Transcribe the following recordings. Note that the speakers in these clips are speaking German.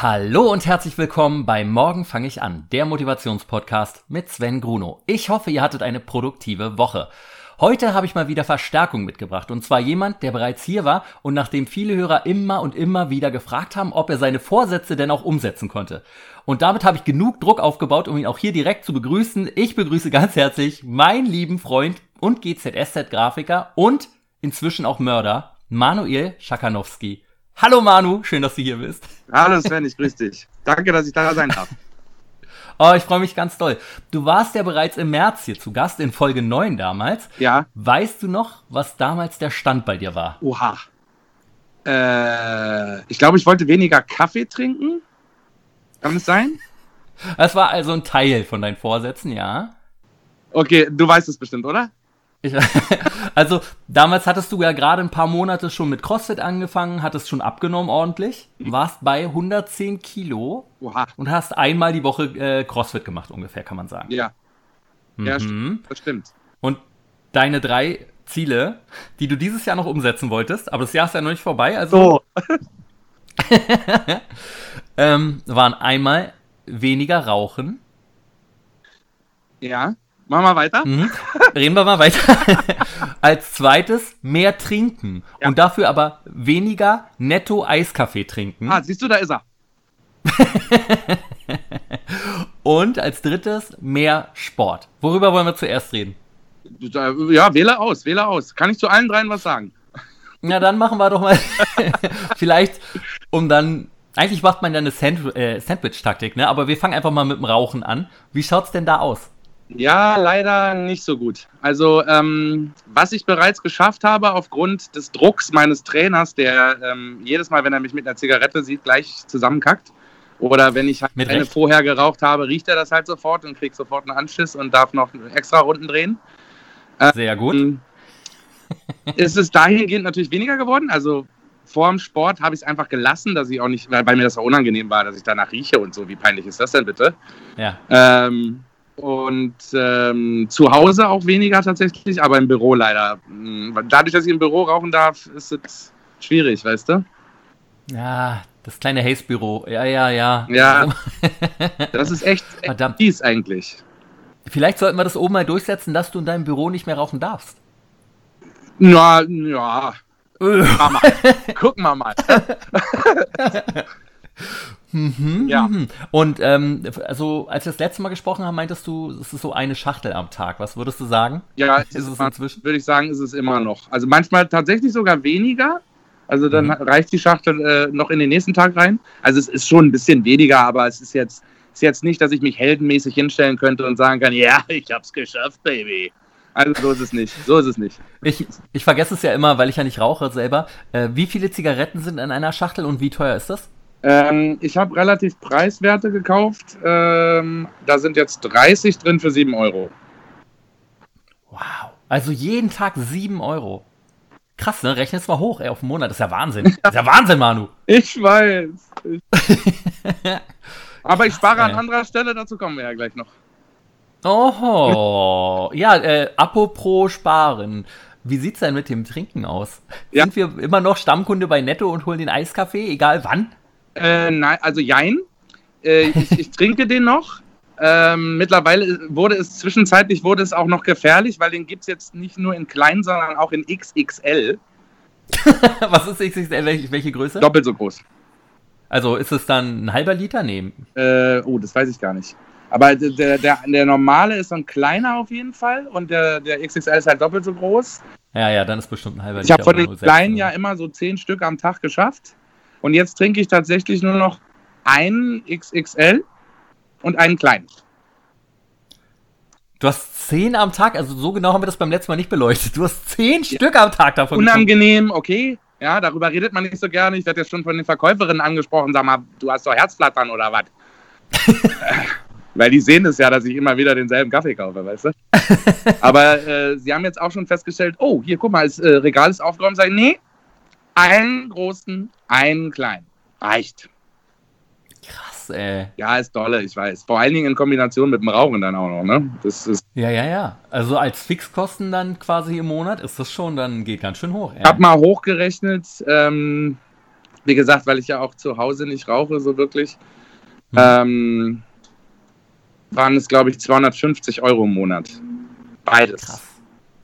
Hallo und herzlich willkommen bei Morgen fange ich an, der Motivationspodcast mit Sven Gruno. Ich hoffe, ihr hattet eine produktive Woche. Heute habe ich mal wieder Verstärkung mitgebracht und zwar jemand, der bereits hier war und nachdem viele Hörer immer und immer wieder gefragt haben, ob er seine Vorsätze denn auch umsetzen konnte. Und damit habe ich genug Druck aufgebaut, um ihn auch hier direkt zu begrüßen. Ich begrüße ganz herzlich meinen lieben Freund und GZSZ-Grafiker und inzwischen auch Mörder, Manuel Schakanowski. Hallo Manu, schön, dass du hier bist. Hallo Sven, ich grüße dich. Danke, dass ich da sein darf. Oh, ich freue mich ganz doll. Du warst ja bereits im März hier zu Gast, in Folge 9 damals. Ja. Weißt du noch, was damals der Stand bei dir war? Oha. Äh, ich glaube, ich wollte weniger Kaffee trinken. Kann es sein? Das war also ein Teil von deinen Vorsätzen, ja. Okay, du weißt es bestimmt, oder? Ich, also damals hattest du ja gerade ein paar Monate schon mit CrossFit angefangen, hattest schon abgenommen ordentlich, warst bei 110 Kilo Oha. und hast einmal die Woche äh, CrossFit gemacht ungefähr, kann man sagen. Ja. Ja, stimmt. Mhm. das stimmt. Und deine drei Ziele, die du dieses Jahr noch umsetzen wolltest, aber das Jahr ist ja noch nicht vorbei, also So. ähm, waren einmal weniger rauchen. Ja. Machen wir weiter. Mhm. Reden wir mal weiter. Als zweites mehr trinken Ja. und dafür aber weniger netto Eiskaffee trinken. Ah, siehst du, da ist er. Und als drittes mehr Sport. Worüber wollen wir zuerst reden? Ja, wähle aus, wähle aus. Kann ich zu allen dreien was sagen? Na, dann machen wir doch mal vielleicht, um dann. Eigentlich macht man ja eine Sand äh, Sandwich-Taktik, ne? Aber wir fangen einfach mal mit dem Rauchen an. Wie schaut's denn da aus? Ja, leider nicht so gut. Also, ähm, was ich bereits geschafft habe, aufgrund des Drucks meines Trainers, der ähm, jedes Mal, wenn er mich mit einer Zigarette sieht, gleich zusammenkackt. Oder wenn ich halt Mit eine Recht. vorher geraucht habe, riecht er das halt sofort und kriegt sofort einen Anschiss und darf noch extra Runden drehen. Sehr gut. Ähm, ist es dahingehend natürlich weniger geworden. Also vor dem Sport habe ich es einfach gelassen, dass ich auch nicht, weil, weil mir das auch unangenehm war, dass ich danach rieche und so. Wie peinlich ist das denn bitte? Ja. Ähm, und ähm, zu Hause auch weniger tatsächlich, aber im Büro leider. Mm, Dadurch, dass ich im Büro rauchen darf, ist es schwierig, weißt du? Ja, das kleine Haze-Büro. Ja, ja, ja. Ja. Das ist echt, echt Verdammt. fies eigentlich. Vielleicht sollten wir das oben mal durchsetzen, dass du in deinem Büro nicht mehr rauchen darfst. Na, ja. Mama. Gucken wir mal. Mhm, Ja. mhm. Und ähm, also als wir das letzte Mal gesprochen haben, meintest du, es ist so eine Schachtel am Tag. Was würdest du sagen? Ja, Ist es ist es inzwischen? würde ich sagen, ist es immer noch. Also manchmal tatsächlich sogar weniger. Also dann Mhm. reicht die Schachtel äh, noch in den nächsten Tag rein. Also es ist schon ein bisschen weniger, aber es ist jetzt, ist jetzt nicht, dass ich mich heldenmäßig hinstellen könnte und sagen kann, ja, ich hab's geschafft, Baby. Also so ist es nicht. So ist es nicht. Ich, ich vergesse es ja immer, weil ich ja nicht rauche selber. Äh, wie viele Zigaretten sind in einer Schachtel und wie teuer ist das? Ähm, ich habe relativ preiswerte gekauft. Ähm, da sind jetzt 30 drin für 7 Euro. Wow. Also jeden Tag 7 Euro. Krass, ne? Rechne es mal hoch, ey, auf den Monat. Das ist ja Wahnsinn. Das ist ja Wahnsinn, Manu. Ich weiß. Ich aber ich spare an ey. anderer Stelle, dazu kommen wir ja gleich noch. Oho. Ja, äh, apropos sparen. Wie sieht's denn mit dem Trinken aus? Ja. Sind wir immer noch Stammkunde bei Netto und holen den Eiskaffee, egal wann? Äh, nein, also jein. Äh, ich, ich trinke den noch. Ähm, mittlerweile wurde es zwischenzeitlich wurde es auch noch gefährlich, weil den gibt es jetzt nicht nur in klein, sondern auch in XXL. Was ist XXL? Welche, welche Größe? Doppelt so groß. Also ist es dann ein halber Liter? Nee. Äh, oh, das weiß ich gar nicht. Aber der, der, der normale ist so ein kleiner auf jeden Fall und der, der XXL ist halt doppelt so groß. Ja, ja, dann ist bestimmt ein halber Ich habe von den 0,6 kleinen ja immer so zehn Stück am Tag geschafft. Und jetzt trinke ich tatsächlich nur noch einen XXL und einen kleinen. Du hast zehn am Tag, also so genau haben wir das beim letzten Mal nicht beleuchtet. Du hast zehn Stück am Tag davon. getrunken. Unangenehm, okay. Ja, darüber redet man nicht so gerne. Ich werde ja schon von den Verkäuferinnen angesprochen. Sag mal, du hast doch Herzflattern oder was? Weil die sehen es ja, dass ich immer wieder denselben Kaffee kaufe, weißt du? Aber äh, sie haben jetzt auch schon festgestellt, oh, hier, guck mal, das äh, Regal ist aufgeräumt. Sag ich, nee, einen großen, einen kleinen. Reicht. Krass, ey. Ja, ist dolle, ich weiß. Vor allen Dingen in Kombination mit dem Rauchen dann auch noch, ne? Das ist, Ja, ja, ja. Also als Fixkosten dann quasi im Monat ist das schon, dann geht ganz schön hoch. ich habe mal hochgerechnet, ähm, Wie gesagt, weil ich ja auch zu Hause nicht rauche, so wirklich, Hm. ähm, waren es, glaube ich, 250 Euro im Monat. Beides. Krass.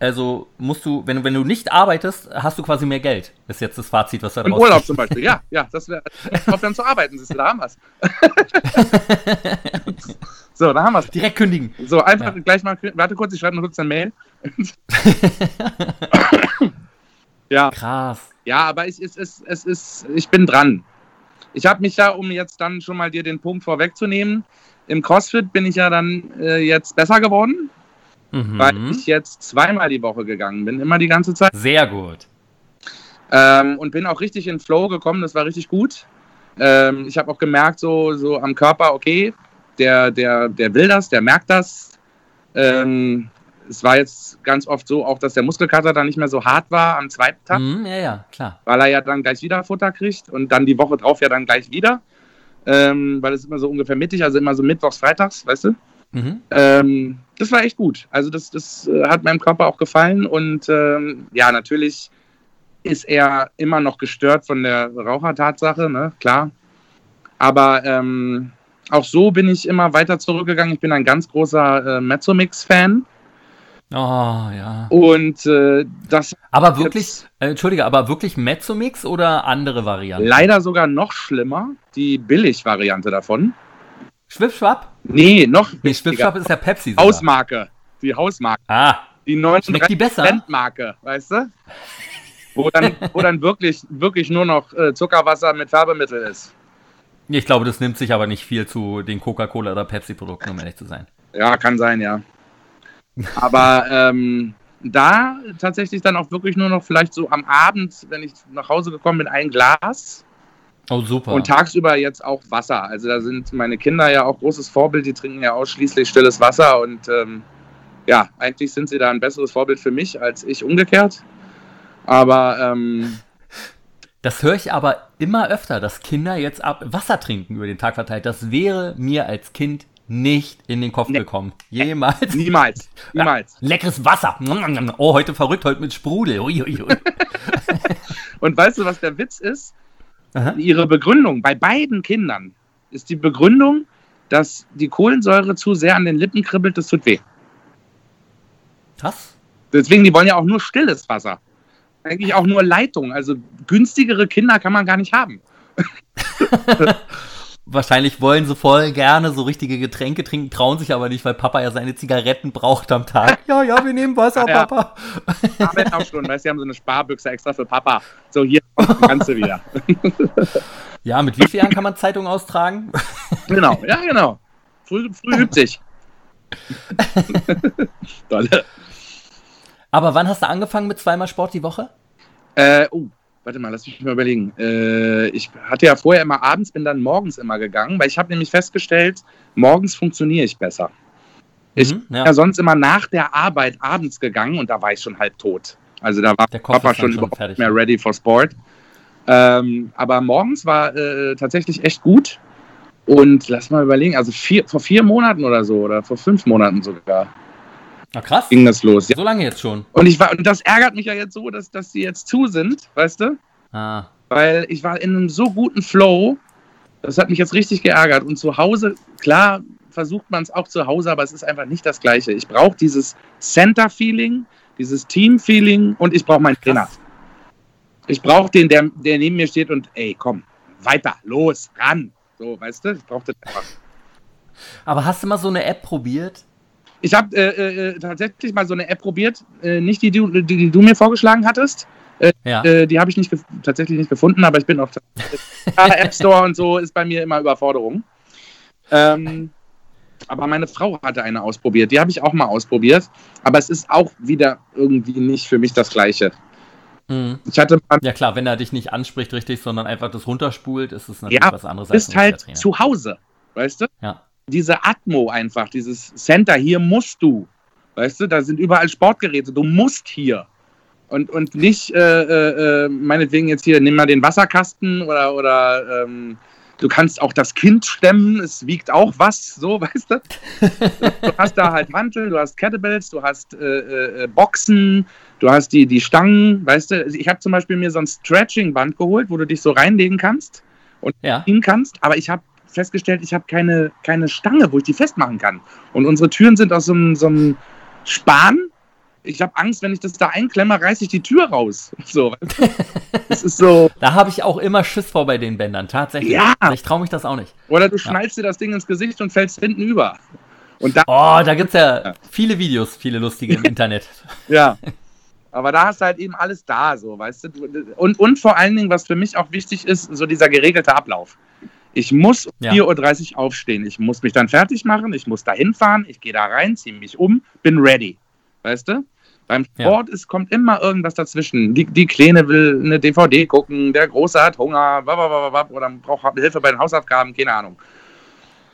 Also musst du, wenn, du- wenn du nicht arbeitest, hast du quasi mehr Geld. Ist jetzt das Fazit, was da Im Urlaub zum Beispiel, ja, ja, das wäre, aufhören zu arbeiten, siehst du, da haben wir's. so, da haben wir's. Direkt kündigen. So, einfach Ja. gleich mal, warte kurz, ich schreibe noch kurz eine Mail. ja, Krass. ja, aber es ist, es, es ist, ich bin dran. Ich habe mich ja, um jetzt dann schon mal dir den Punkt vorwegzunehmen, im CrossFit bin ich ja dann äh, jetzt besser geworden, Mhm. weil ich jetzt zweimal die Woche gegangen bin, immer die ganze Zeit. Sehr gut. Ähm, und bin auch richtig in Flow gekommen, das war richtig gut. Ähm, ich habe auch gemerkt, so, so am Körper, okay, der, der, der will das, der merkt das. Ähm, es war jetzt ganz oft so, auch dass der Muskelkater dann nicht mehr so hart war am zweiten Tag, Mhm, ja, ja, klar. weil er ja dann gleich wieder Futter kriegt und dann die Woche drauf ja dann gleich wieder. Ähm, weil es immer so ungefähr mittig, also immer so mittwochs, freitags, weißt du? Mhm. Ähm, das war echt gut. Also das, das äh, hat meinem Körper auch gefallen und ähm, ja, natürlich ist er immer noch gestört von der Rauchertatsache, ne? klar. Aber ähm, auch so bin ich immer weiter zurückgegangen. Ich bin ein ganz großer äh, Mezzomix-Fan Oh, ja. und äh, das Aber wirklich, jetzt äh, Entschuldige, aber wirklich Mezzomix oder andere Varianten? leider sogar noch schlimmer, die Billig-Variante davon. Schwipschwapp? Nee, noch Nee, wichtiger. Schwipschwapp ist ja Pepsi. sogar. Hausmarke. Die Hausmarke. Ah, Die Schmeckt die besser? 39 Marke, weißt du? Wo dann, wo dann wirklich, wirklich nur noch äh, Zuckerwasser mit Färbemittel ist. ich glaube, das nimmt sich aber nicht viel zu den Coca-Cola oder Pepsi-Produkten, um ehrlich zu sein. Ja, kann sein, ja. Aber ähm, da tatsächlich dann auch wirklich nur noch vielleicht so am Abend, wenn ich nach Hause gekommen bin, ein Glas Oh, super. und tagsüber jetzt auch Wasser. Also da sind meine Kinder ja auch großes Vorbild, die trinken ja ausschließlich stilles Wasser und ähm, ja, eigentlich sind sie da ein besseres Vorbild für mich als ich umgekehrt. Aber ähm, Das höre ich aber immer öfter, dass Kinder jetzt ab Wasser trinken über den Tag verteilt. Das wäre mir als Kind nicht in den Kopf Nee. gekommen. Jemals. niemals, niemals. Leckeres Wasser. Oh, heute verrückt, heute mit Sprudel. Ui, ui, ui. Und weißt du, was der Witz ist? Aha. Ihre Begründung bei beiden Kindern ist die Begründung, dass die Kohlensäure zu sehr an den Lippen kribbelt, das tut weh. Krass. Deswegen, die wollen ja auch nur stilles Wasser. Eigentlich auch nur Leitung. Also günstigere Kinder kann man gar nicht haben. Wahrscheinlich wollen sie voll gerne so richtige Getränke trinken, trauen sich aber nicht, weil Papa ja seine Zigaretten braucht am Tag. Ja, ja, wir nehmen Wasser, Ja. Papa. Arbeiten auch schon, weißt du, die haben so eine Sparbüchse extra für Papa. So, hier kommt das Ganze wieder. Ja, mit wie vielen Jahren kann man Zeitung austragen? Genau, ja, genau. Früh, früh übt sich. Dolle. Aber wann hast du angefangen mit zweimal Sport die Woche? Äh, oh, warte mal, lass mich mal überlegen. Äh, ich hatte ja vorher immer abends, bin dann morgens immer gegangen, weil ich habe nämlich festgestellt, morgens funktioniere ich besser. Ich Mhm, bin ja. ja sonst immer nach der Arbeit abends gegangen und da war ich schon halb tot. Also da war Der Papa schon schon überhaupt fertig. nicht mehr ready for Sport. Ähm, aber morgens war äh, tatsächlich echt gut. Und lass mal überlegen, also vier, vor vier Monaten oder so, oder vor fünf Monaten sogar, Na krass. ging das los. Ja. So lange jetzt schon. Und ich war, und das ärgert mich ja jetzt so, dass, dass die jetzt zu sind, weißt du? Ah. weil ich war in einem so guten Flow. Das hat mich jetzt richtig geärgert. Und zu Hause, klar, versucht man es auch zu Hause, aber es ist einfach nicht das Gleiche. Ich brauche dieses Center-Feeling, dieses Team-Feeling und ich brauche meinen Trainer. Ich brauche den, der, der neben mir steht und, ey, komm, weiter, los, ran. So, weißt du, ich brauche das einfach. Aber hast du mal so eine App probiert? Ich habe äh, äh, tatsächlich mal so eine App probiert, äh, nicht die, du- die, die du mir vorgeschlagen hattest. Ja. Äh, die habe ich nicht tatsächlich nicht gefunden, aber ich bin auf der App Store und so ist bei mir immer Überforderung. Ähm, aber meine Frau hatte eine ausprobiert. Die habe ich auch mal ausprobiert. Aber es ist auch wieder irgendwie nicht für mich das Gleiche. Mhm. Ich hatte mal, Ja klar, wenn er dich nicht anspricht richtig, sondern einfach das runterspult, ist es natürlich Ja, was anderes bist ein halt zu Hause. Weißt du? Ja. Diese Atmo einfach, dieses Center, hier musst du. Weißt du, da sind überall Sportgeräte. Du musst hier. Und, und nicht, äh, äh, äh, meinetwegen jetzt hier, nimm mal den Wasserkasten oder, oder ähm, Du kannst auch das Kind stemmen, es wiegt auch was, so, weißt du? du hast da halt Mantel, du hast Kettlebells, du hast äh, äh, Boxen, du hast die, die Stangen, weißt du? Ich habe zum Beispiel mir so ein Stretching-Band geholt, wo du dich so reinlegen kannst und Ja. ziehen kannst, aber ich habe festgestellt, ich habe keine, keine Stange, wo ich die festmachen kann. Und unsere Türen sind aus so einem, so einem Span. Ich habe Angst, wenn ich das da einklemme, reiße ich die Tür raus. So, das ist so. Da habe ich auch immer Schiss vor bei den Bändern, tatsächlich. Ja. Ich traue mich das auch nicht. Oder du schnallst dir das Ding ins Gesicht und fällst hinten über. Und da, Oh, da gibt's ja viele Videos, viele lustige im Internet. ja. Aber da hast du halt eben alles da, so, weißt du. Und, und vor allen Dingen, was für mich auch wichtig ist, so dieser geregelte Ablauf. Ich muss um Ja. 4.30 Uhr aufstehen. Ich muss mich dann fertig machen. Ich muss da hinfahren. Ich gehe da rein, ziehe mich um, bin ready. Weißt du? Beim Ja. Sport es kommt immer irgendwas dazwischen. Die, die Kleine will eine DVD gucken, der Große hat Hunger, babababab, oder braucht Hilfe bei den Hausaufgaben, keine Ahnung.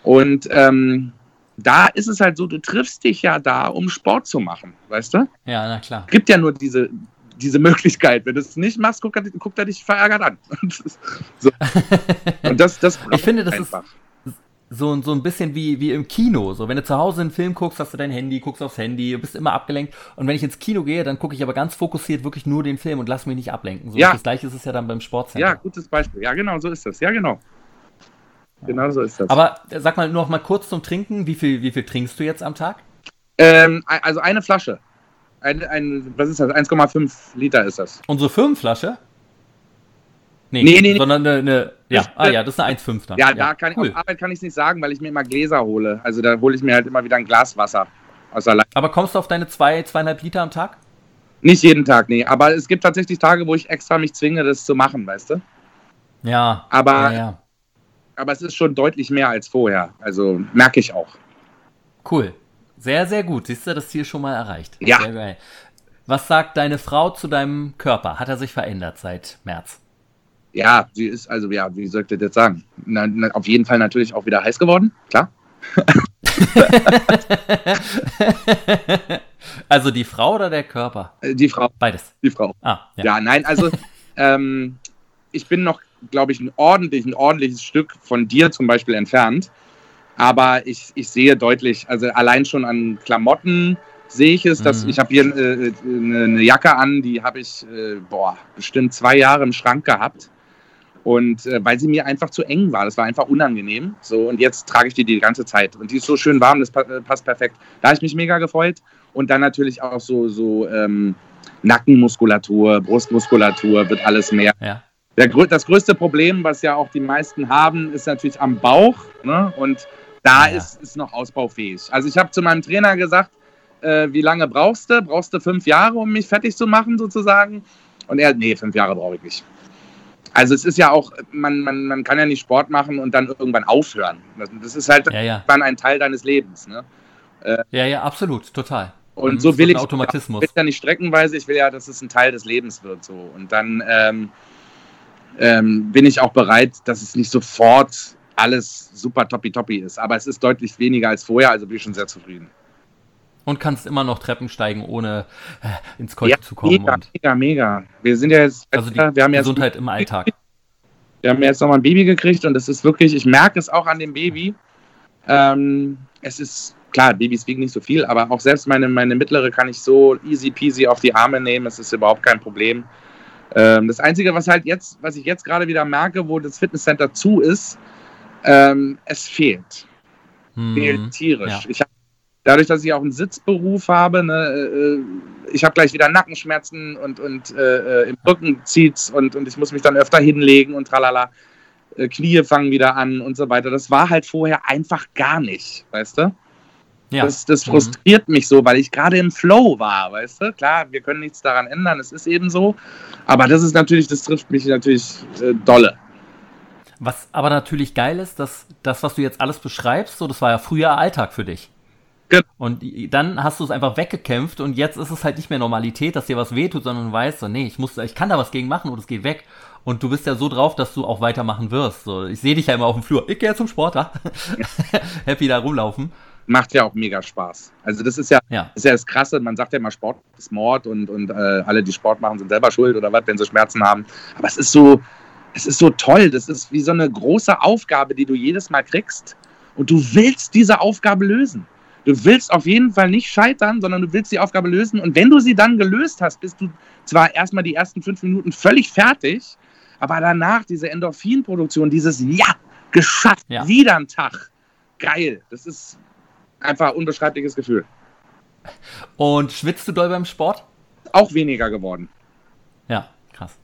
Und ähm, da ist es halt so, du triffst dich ja da, um Sport zu machen, weißt du? Ja, na klar. gibt ja nur diese, diese Möglichkeit. Wenn du es nicht machst, guckt er, guckt er dich verärgert an. so. Und das, das Ich finde, das ist- einfach. So, so ein bisschen wie, wie im Kino. So, wenn du zu Hause einen Film guckst, hast du dein Handy, guckst aufs Handy, bist immer abgelenkt. Und wenn ich ins Kino gehe, dann gucke ich aber ganz fokussiert wirklich nur den Film und lass mich nicht ablenken. So, Ja. Das gleiche ist es ja dann beim Sportcenter. Ja, gutes Beispiel. Ja, genau, so ist das. Ja, genau. Genau so ist das. Aber äh, sag mal noch mal kurz zum Trinken. Wie viel, wie viel trinkst du jetzt am Tag? ähm, also eine Flasche. Ein, ein, was ist das? 1,5 Liter ist das. Unsere Firmenflasche? Nee, Nee, nee, sondern eine, eine ja, ah ja, das ist eine 1,5 dann. Ja, da kann cool. ich, auf Arbeit kann ich es nicht sagen, weil ich mir immer Gläser hole. Also da hole ich mir halt immer wieder ein Glas Wasser. Aus der Le Aber kommst du auf deine zwei, zweieinhalb Liter am Tag? nicht jeden Tag, nee. Aber es gibt tatsächlich Tage, wo ich extra mich zwinge, das zu machen, weißt du? Ja. Aber ja, ja. aber es ist schon deutlich mehr als vorher. Also merke ich auch. Cool. Sehr, sehr gut. Siehst du das Ziel schon mal erreicht? Ja. Sehr geil. Was sagt deine Frau zu deinem Körper? Hat er sich verändert seit März? Ja, sie ist, also ja, wie soll ich das jetzt sagen? Na, na, auf jeden Fall natürlich auch wieder heiß geworden, klar. also die Frau oder der Körper? Äh, Die Frau, Beides. die Frau. Ah, ja. Ja, nein, also ähm, ich bin noch, glaube ich, ein, ordentlich, ein ordentliches Stück von dir zum Beispiel entfernt. Aber ich, ich sehe deutlich, also allein schon an Klamotten sehe ich es, dass Mhm. ich habe hier äh, eine, eine Jacke an, die habe ich, äh, boah, bestimmt zwei Jahre im Schrank gehabt. Und äh, weil sie mir einfach zu eng war, das war einfach unangenehm. So, und jetzt trage ich die die ganze Zeit. Und die ist so schön warm, das pa äh, passt perfekt. Da habe ich mich mega gefreut. Und dann natürlich auch so, so ähm, Nackenmuskulatur, Brustmuskulatur, wird alles mehr. ja. Der, das größte Problem, was ja auch die meisten haben, ist natürlich am Bauch. Ne? Und da Ja. ist es noch ausbaufähig. Also ich habe zu meinem Trainer gesagt, äh, wie lange brauchst du? Brauchst du fünf Jahre, um mich fertig zu machen, sozusagen? Und er, nee, fünf Jahre brauche ich nicht. Also es ist ja auch, man, man, man kann ja nicht Sport machen und dann irgendwann aufhören. Das, ist halt Ja, ja. dann ein Teil deines Lebens. Ne? Ja, ja, absolut, total. Und Mhm, so will ich Automatismus. Ich will ja nicht streckenweise, ich will ja, dass es ein Teil des Lebens wird. So. Und dann ähm, ähm, bin ich auch bereit, dass es nicht sofort alles super toppi-toppi ist. Aber es ist deutlich weniger als vorher, also bin ich schon sehr zufrieden. Und kannst immer noch Treppen steigen, ohne äh, ins Keuch zu kommen. mega, mega, mega. Wir sind ja jetzt, also die wir haben Gesundheit im Alltag. wir haben jetzt nochmal ein Baby gekriegt und es ist wirklich, ich merke es auch an dem Baby. Ähm, es ist, klar, Babys wiegen nicht so viel, aber auch selbst meine, meine mittlere kann ich so easy peasy auf die Arme nehmen. Es ist überhaupt kein Problem. Ähm, das Einzige, was halt jetzt, was ich jetzt gerade wieder merke, wo das Fitnesscenter zu ist, ähm, es fehlt. Fehlt Hm. tierisch. Ja. Ich hab, dadurch, dass ich auch einen Sitzberuf habe, ne, äh, ich habe gleich wieder Nackenschmerzen und, und äh, äh, im Rücken zieht's und, und ich muss mich dann öfter hinlegen und tralala. Äh, Knie fangen wieder an und so weiter. Das war halt vorher einfach gar nicht, weißt du? Ja. Das, das Mhm. frustriert mich so, weil ich gerade im Flow war, weißt du? Klar, wir können nichts daran ändern, es ist eben so. Aber das ist natürlich, das trifft mich natürlich äh, dolle. Was aber natürlich geil ist, dass das, was du jetzt alles beschreibst, so, das war ja früher Alltag für dich. Genau. Und dann hast du es einfach weggekämpft und jetzt ist es halt nicht mehr Normalität, dass dir was wehtut, sondern du weißt so, nee, ich muss, ich kann da was gegen machen und es geht weg. Und du bist ja so drauf, dass du auch weitermachen wirst. So, ich sehe dich ja immer auf dem Flur. Ich gehe zum Sport, ja. Happy da rumlaufen. Macht ja auch mega Spaß. Also das ist ja, Ja. das ist ja das Krasse, man sagt ja immer, Sport ist Mord und, und äh, alle, die Sport machen, sind selber schuld oder was, wenn sie Schmerzen haben. Aber es ist so, es ist so toll. Das ist wie so eine große Aufgabe, die du jedes Mal kriegst. Und du willst diese Aufgabe lösen. Du willst auf jeden Fall nicht scheitern, sondern du willst die Aufgabe lösen. Und wenn du sie dann gelöst hast, bist du zwar erstmal die ersten fünf Minuten völlig fertig, aber danach diese Endorphinproduktion, dieses Ja, geschafft, ja. wieder ein Tag. Geil. Das ist einfach ein unbeschreibliches Gefühl. Und schwitzt du doll beim Sport? Auch weniger geworden. Ja, krass.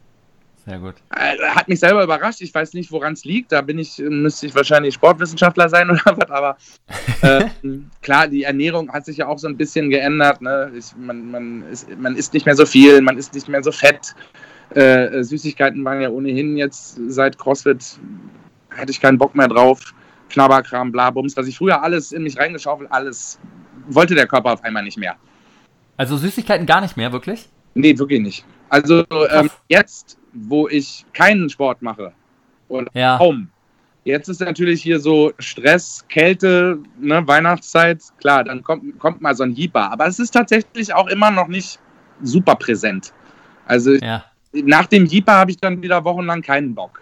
Sehr gut. Äh, hat mich selber überrascht. Ich weiß nicht, woran es liegt. Da bin ich, müsste ich wahrscheinlich Sportwissenschaftler sein oder was. Aber äh, klar, die Ernährung hat sich ja auch so ein bisschen geändert. Ne? Ich, man, man, ist, man isst nicht mehr so viel, man isst nicht mehr so fett. Äh, Süßigkeiten waren ja ohnehin jetzt seit CrossFit, hatte ich keinen Bock mehr drauf. Knabberkram, Blabums, was ich früher alles in mich reingeschaufelt, alles wollte der Körper auf einmal nicht mehr. Also Süßigkeiten gar nicht mehr, wirklich? Nee, wirklich nicht. Also ähm, jetzt, wo ich keinen Sport mache, oder ja. kaum, jetzt ist natürlich hier so Stress, Kälte, ne, Weihnachtszeit, klar, dann kommt, kommt mal so ein Jeeper. Aber es ist tatsächlich auch immer noch nicht super präsent. Also ja nach dem Jeeper habe ich dann wieder wochenlang keinen Bock.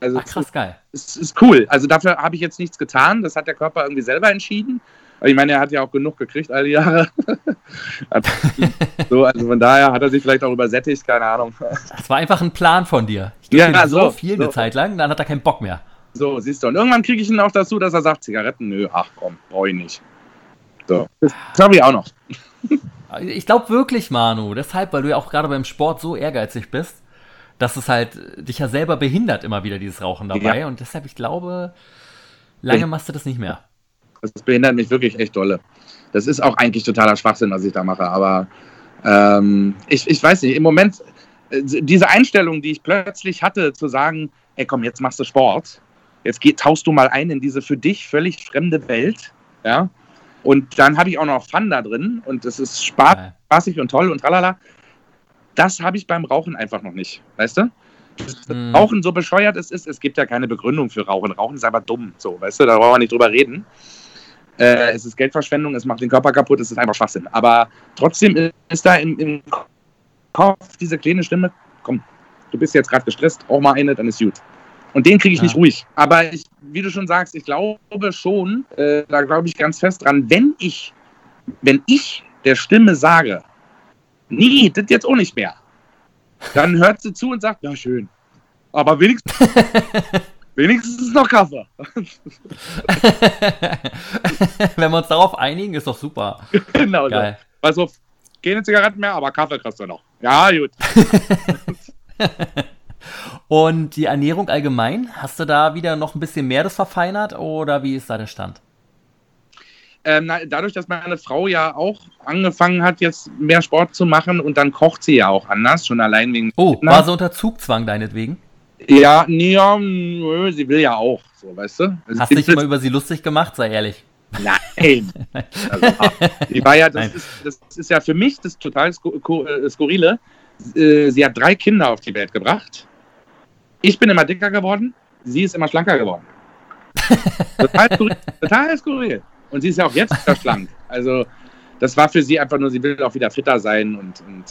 Also Ach, krass, geil. Es ist cool. Also dafür habe ich jetzt nichts getan. Das hat der Körper irgendwie selber entschieden. Ich meine, er hat ja auch genug gekriegt all die Jahre. so, also von daher hat er sich vielleicht auch übersättigt, keine Ahnung. Das war einfach ein Plan von dir. Ich gebe ja, so, so viel so. eine Zeit lang, dann hat er keinen Bock mehr. So, siehst du. Und irgendwann kriege ich ihn auch dazu, dass er sagt, Zigaretten, nö, ach komm, brauche ich nicht. So, das habe ich auch noch. Ich glaube wirklich, Manu, deshalb, weil du ja auch gerade beim Sport so ehrgeizig bist, dass es halt dich ja selber behindert, immer wieder dieses Rauchen dabei. Ja. Und deshalb, ich glaube, lange machst du das nicht mehr. Das behindert mich wirklich echt dolle. Das ist auch eigentlich totaler Schwachsinn, was ich da mache. Aber ähm, ich, ich weiß nicht, im Moment, äh, diese Einstellung, die ich plötzlich hatte, zu sagen, ey komm, jetzt machst du Sport, jetzt geh, tauchst du mal ein in diese für dich völlig fremde Welt, ja, und dann habe ich auch noch Fun da drin und es ist spaßig und toll und tralala. Das habe ich beim Rauchen einfach noch nicht, weißt du? Mhm. Rauchen so bescheuert es ist, es gibt ja keine Begründung für Rauchen. Rauchen ist aber dumm, so, weißt du, da brauchen wir nicht drüber reden. Äh, es ist Geldverschwendung, es macht den Körper kaputt, es ist einfach Schwachsinn. Aber trotzdem ist da im, im Kopf diese kleine Stimme, komm, du bist jetzt gerade gestresst, auch mal eine, dann ist gut. Und den kriege ich ja. nicht ruhig. Aber ich, wie du schon sagst, ich glaube schon, äh, da glaube ich ganz fest dran, wenn ich, wenn ich der Stimme sage, nee, das jetzt auch nicht mehr, dann hört sie zu und sagt, ja schön. Aber wenigstens, wenigstens noch Kaffee. wenn wir uns darauf einigen, ist doch super. Genau Geil. so. Also keine Zigaretten mehr, aber Kaffee kriegst du noch. Ja, gut. Und die Ernährung allgemein, hast du da wieder noch ein bisschen mehr das verfeinert oder wie ist da der Stand? Ähm, na, dadurch, dass meine Frau ja auch angefangen hat, jetzt mehr Sport zu machen und dann kocht sie ja auch anders, schon allein wegen. Oh, war sie unter Zugzwang deinetwegen? Ja, nee, ja, nö, sie will ja auch, so, weißt du? Also Hast du dich immer über sie lustig gemacht, sei ehrlich. Nein. also, die war ja, das, Ist, das ist ja für mich das total äh, Skurrile. Äh, sie hat drei Kinder auf die Welt gebracht ich bin immer dicker geworden, sie ist immer schlanker geworden. total, skurril, total skurril. Und sie ist ja auch jetzt wieder schlank. Also, das war für sie einfach nur, sie will auch wieder fitter sein und, und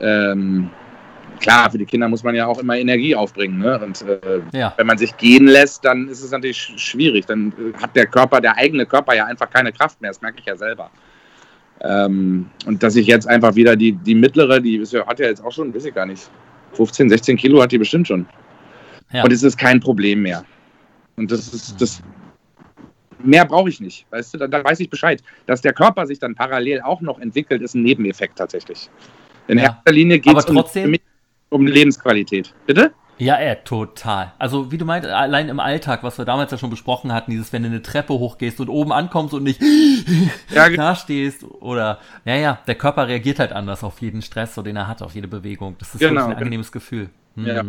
ähm, klar, für die Kinder muss man ja auch immer Energie aufbringen. Ne? Und äh, ja. wenn man sich gehen lässt, dann ist es natürlich schwierig. Dann hat der Körper, der eigene Körper ja einfach keine Kraft mehr. Das merke ich ja selber. Ähm, und dass ich jetzt einfach wieder die, die mittlere, die hat ja jetzt auch schon, weiß ich gar nicht, 15, 16 Kilo hat die bestimmt schon. Ja. Und es ist kein Problem mehr. Und das ist das. Mehr brauche ich nicht, weißt du? Da, da, weiß ich Bescheid. Dass der Körper sich dann parallel auch noch entwickelt, ist ein Nebeneffekt tatsächlich. In ja. erster Linie geht es um, um Lebensqualität. Bitte? Ja, äh, total. Also, wie du meint, allein im Alltag, was wir damals ja schon besprochen hatten, dieses, wenn du eine Treppe hochgehst und oben ankommst und nicht ja, da stehst oder, ja, ja, der Körper reagiert halt anders auf jeden Stress, so den er hat, auf jede Bewegung. Das ist genau, ein genau. angenehmes Gefühl. Mhm. Ja.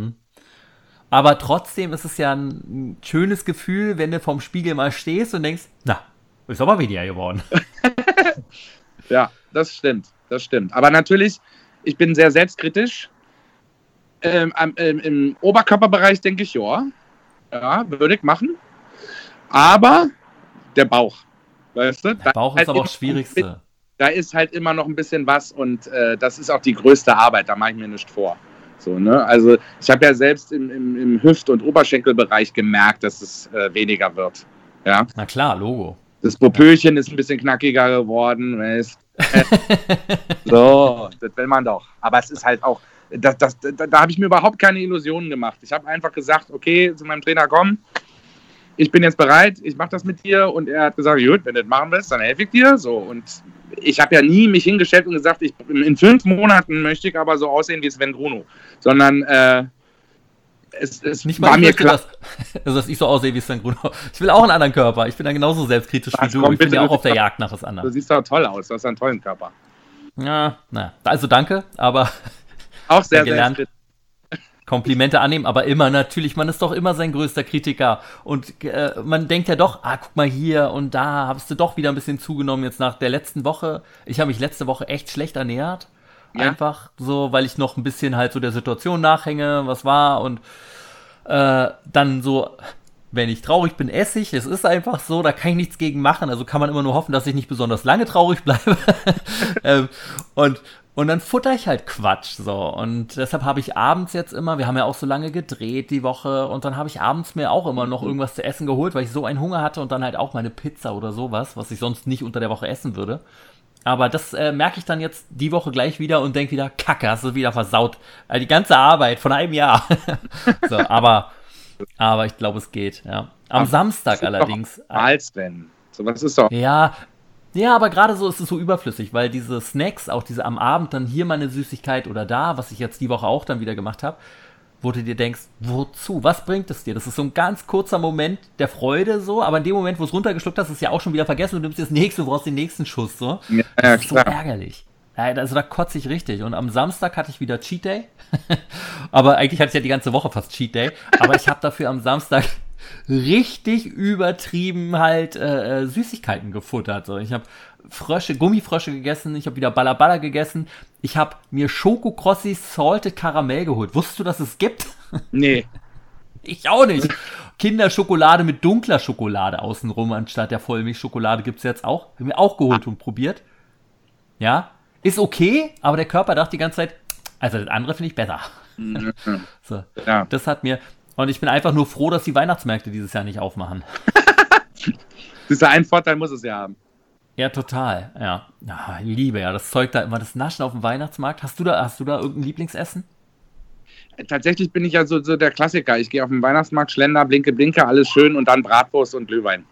Aber trotzdem ist es ja ein schönes Gefühl, wenn du vorm Spiegel mal stehst und denkst, na, ist aber weniger geworden. ja, das stimmt, das stimmt. Aber natürlich, ich bin sehr selbstkritisch. Ähm, ähm, Im Oberkörperbereich denke ich, ja, ja, würde ich machen. Aber der Bauch, weißt du? Der Bauch ist halt aber auch das Schwierigste. Da ist halt immer noch ein bisschen was und äh, das ist auch die größte Arbeit, da mache ich mir nicht vor. So, ne? Also ich habe ja selbst im, im, im Hüft- und Oberschenkelbereich gemerkt, dass es äh, weniger wird. Ja? Na klar, Logo. Das Popöchen ist ein bisschen knackiger geworden. Weißt? so, das will man doch. Aber es ist halt auch, das, das, da, da habe ich mir überhaupt keine Illusionen gemacht. Ich habe einfach gesagt, okay, zu meinem Trainer, komm, ich bin jetzt bereit, ich mache das mit dir. Und er hat gesagt, gut, wenn du das machen willst, dann helfe ich dir. So, und ich habe ja nie mich hingestellt und gesagt, ich, in fünf Monaten möchte ich aber so aussehen wie Sven Bruno. Sondern äh, es, es Nicht mal war mir klar. Dass, also, dass ich so aussehe wie Sven Gruno. Ich will auch einen anderen Körper. Ich bin dann genauso selbstkritisch Was, wie du. komm, ich bin ja auch du auf der Jagd nach was Du anderem. siehst doch toll aus, du hast einen tollen Körper. Ja, na, also danke, aber Auch sehr, sehr gelernt. kritisch. Komplimente annehmen, aber immer natürlich, man ist doch immer sein größter Kritiker und äh, man denkt ja doch, ah, guck mal hier und da hast du doch wieder ein bisschen zugenommen jetzt nach der letzten Woche. Ich habe mich letzte Woche echt schlecht ernährt, Ja? einfach so, weil ich noch ein bisschen halt so der Situation nachhänge, was war und äh, dann so, wenn ich traurig bin, esse ich. Es ist einfach so, da kann ich nichts gegen machen. Also kann man immer nur hoffen, dass ich nicht besonders lange traurig bleibe. ähm, und, und dann futter ich halt Quatsch. So. Und deshalb habe ich abends jetzt immer, wir haben ja auch so lange gedreht die Woche, und dann habe ich abends mir auch immer noch irgendwas zu essen geholt, weil ich so einen Hunger hatte und dann halt auch meine Pizza oder sowas, was ich sonst nicht unter der Woche essen würde. Aber das äh, merke ich dann jetzt die Woche gleich wieder und denke wieder, Kacke, hast du wieder versaut. Also die ganze Arbeit von einem Jahr. so, aber, aber ich glaube, es geht, ja. Am Aber Samstag allerdings. Doch mal, Sven. So was ist doch. Ja, ja, aber gerade so ist es so überflüssig, weil diese Snacks, auch diese am Abend dann hier meine Süßigkeit oder da, was ich jetzt die Woche auch dann wieder gemacht habe, wo du dir denkst, wozu? Was bringt es dir? Das ist so ein ganz kurzer Moment der Freude so, aber in dem Moment, wo es runtergeschluckt hast, ist es ja auch schon wieder vergessen und du nimmst das nächste, du brauchst den nächsten Schuss so. Ja, Das ist so klar. ärgerlich. Ja, Also da kotze ich richtig. Und am Samstag hatte ich wieder Cheat Day. aber eigentlich hatte ich ja die ganze Woche fast Cheat Day. Aber ich habe dafür am Samstag richtig übertrieben halt äh, äh, Süßigkeiten gefuttert. So. Ich habe Frösche, Gummifrösche gegessen, ich habe wieder Ballaballa gegessen. Ich habe mir Schokokrossi Salted Karamell geholt. Wusstest du, dass es gibt? Nee. Ich auch nicht. Kinderschokolade mit dunkler Schokolade außenrum anstatt der Vollmilchschokolade gibt's jetzt auch. Haben wir auch geholt und probiert. Ja, ist okay, aber der Körper dachte die ganze Zeit, also das andere finde ich besser. So, Ja. das hat mir und ich bin einfach nur froh, dass die Weihnachtsmärkte dieses Jahr nicht aufmachen. Dieser ein Vorteil muss es ja haben. Ja, total. Ja, ja ich liebe ja das Zeug da immer das Naschen auf dem Weihnachtsmarkt. Hast du da hast du da irgendein Lieblingsessen? Tatsächlich bin ich ja so, so der Klassiker. Ich gehe auf den Weihnachtsmarkt, Schlender, blinke, blinke, alles schön und dann Bratwurst und Glühwein.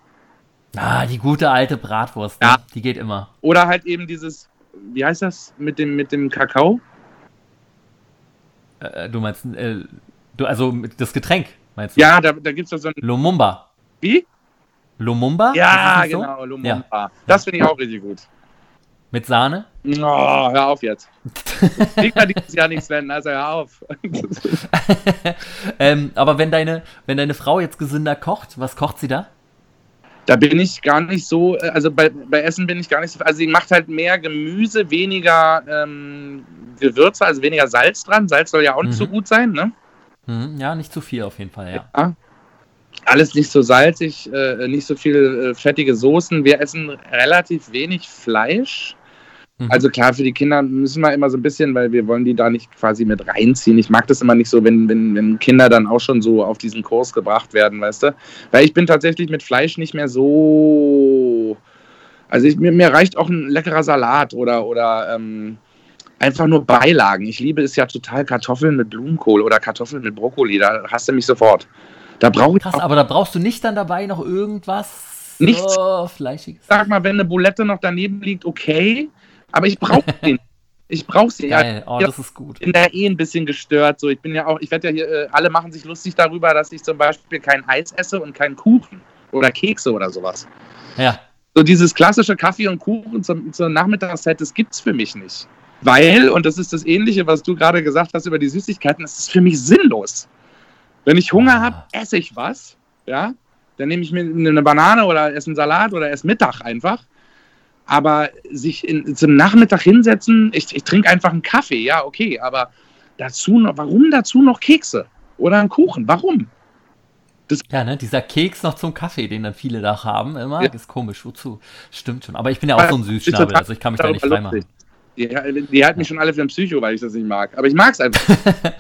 Ah, die gute alte Bratwurst. Ne? Ja. Die geht immer. Oder halt eben dieses, wie heißt das, mit dem, mit dem Kakao? Äh, du meinst äh, du also das Getränk meinst du? Ja, da, da gibt es doch so ein, Lumumba. wie? Lumumba? Ja, so? genau, Lumumba. Das finde ich auch richtig gut. Mit Sahne? Oh, hör auf jetzt. Kriegt man dieses Jahr nichts, Sven, also hör auf. ähm, aber wenn deine, wenn deine Frau jetzt gesünder kocht, was kocht sie da? Da bin ich gar nicht so, äh, also bei, bei Essen bin ich gar nicht so, also sie macht halt mehr Gemüse, weniger ähm, Gewürze, also weniger Salz dran. Salz soll ja auch nicht Mhm. so gut sein, ne? Hm, ja, nicht zu viel auf jeden Fall, ja. Ja. Alles nicht so salzig, äh, nicht so viel äh, fettige Soßen. Wir essen relativ wenig Fleisch. Mhm. Also klar, für die Kinder müssen wir immer so ein bisschen, weil wir wollen die da nicht quasi mit reinziehen. Ich mag das immer nicht so, wenn, wenn, wenn Kinder dann auch schon so auf diesen Kurs gebracht werden, weißt du? Weil ich bin tatsächlich mit Fleisch nicht mehr so. Also ich, mir, mir reicht auch ein leckerer Salat oder, oder ähm, einfach nur Beilagen. Ich liebe es ja total Kartoffeln mit Blumenkohl oder Kartoffeln mit Brokkoli. Da hast du mich sofort. Da brauche ich Krass, aber da brauchst du nicht dann dabei noch irgendwas Nichts. so Fleischiges. sag mal, wenn eine Bulette noch daneben liegt, okay. Aber ich brauche den. Ich brauche sie. Ja, oh, ja. das ist gut. bin da eh ein bisschen gestört. So, ich bin ja auch, ich werde ja hier, äh, alle machen sich lustig darüber, dass ich zum Beispiel kein Eis esse und keinen Kuchen oder Kekse oder sowas. Ja, So dieses klassische Kaffee und Kuchen zum, zur Nachmittagszeit, das gibt's für mich nicht. Weil, und das ist das Ähnliche, was du gerade gesagt hast über die Süßigkeiten, das ist für mich sinnlos. Wenn ich Hunger Ah. habe, esse ich was, ja, dann nehme ich mir eine Banane oder esse einen Salat oder esse Mittag einfach. Aber sich in, zum Nachmittag hinsetzen, ich, ich trinke einfach einen Kaffee, ja, okay, aber dazu noch, warum dazu noch Kekse oder einen Kuchen? Warum? ja, ne, dieser Keks noch zum Kaffee, den dann viele da haben, immer, Ja. ist komisch, wozu? Stimmt schon. Aber ich bin ja auch so ein Süßschnabel, also ich kann mich da nicht freimachen. Die, die halten mich schon alle für ein Psycho, weil ich das nicht mag. Aber ich mag es einfach.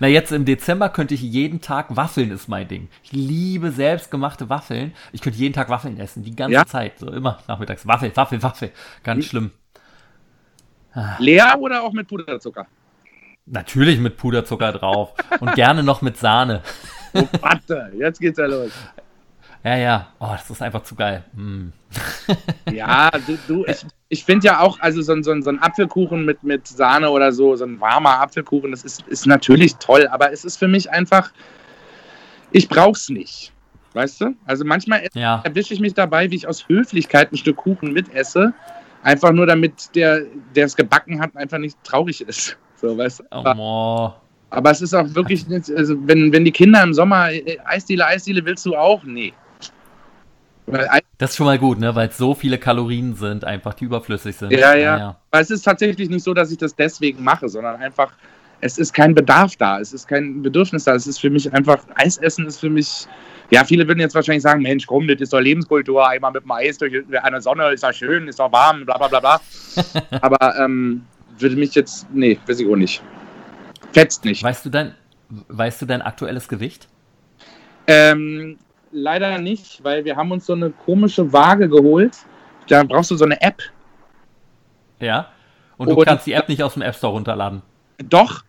Na, jetzt im Dezember könnte ich jeden Tag Waffeln ist mein Ding. Ich liebe selbstgemachte Waffeln. Ich könnte jeden Tag Waffeln essen, die ganze Ja? Zeit. So immer nachmittags. Waffel, Waffel, Waffel. Ganz Hm. schlimm. Leer oder auch mit Puderzucker? Natürlich mit Puderzucker drauf. Und gerne noch mit Sahne. Oh, warte, jetzt geht's ja los. Ja, ja. Oh, das ist einfach zu geil. Mm. Ja, du, du ich, ich finde ja auch, also so ein, so so ein Apfelkuchen mit, mit Sahne oder so, so ein warmer Apfelkuchen, das ist, ist natürlich toll, aber es ist für mich einfach, ich brauch's nicht. Weißt du? Also manchmal Ja. erwische ich mich dabei, wie ich aus Höflichkeit ein Stück Kuchen mitesse, einfach nur damit der, der es gebacken hat, einfach nicht traurig ist. So, weißt du? Oh, Aber, es ist auch wirklich, also wenn, wenn die Kinder im Sommer äh, Eisdiele, Eisdiele willst du auch? Nee. Eis- Das ist schon mal gut, ne? Weil es so viele Kalorien sind, einfach die überflüssig sind. Ja, ja. Aber es ist tatsächlich nicht so, dass ich das deswegen mache, sondern einfach, es ist kein Bedarf da, es ist kein Bedürfnis da. Es ist für mich einfach, Eisessen ist für mich, ja, viele würden jetzt wahrscheinlich sagen, Mensch, komm, das ist doch Lebenskultur, einmal mit dem Eis durch eine Sonne, ist doch schön, ist doch warm, bla bla bla bla. Aber ähm, würde mich jetzt, nee, weiß ich auch nicht. Fetzt nicht. Weißt du dein, weißt du dein aktuelles Gewicht? Ähm, leider nicht, weil wir haben uns so eine komische Waage geholt. Da brauchst du so eine App. Ja. Und du Und- kannst die App nicht aus dem App Store runterladen. Doch,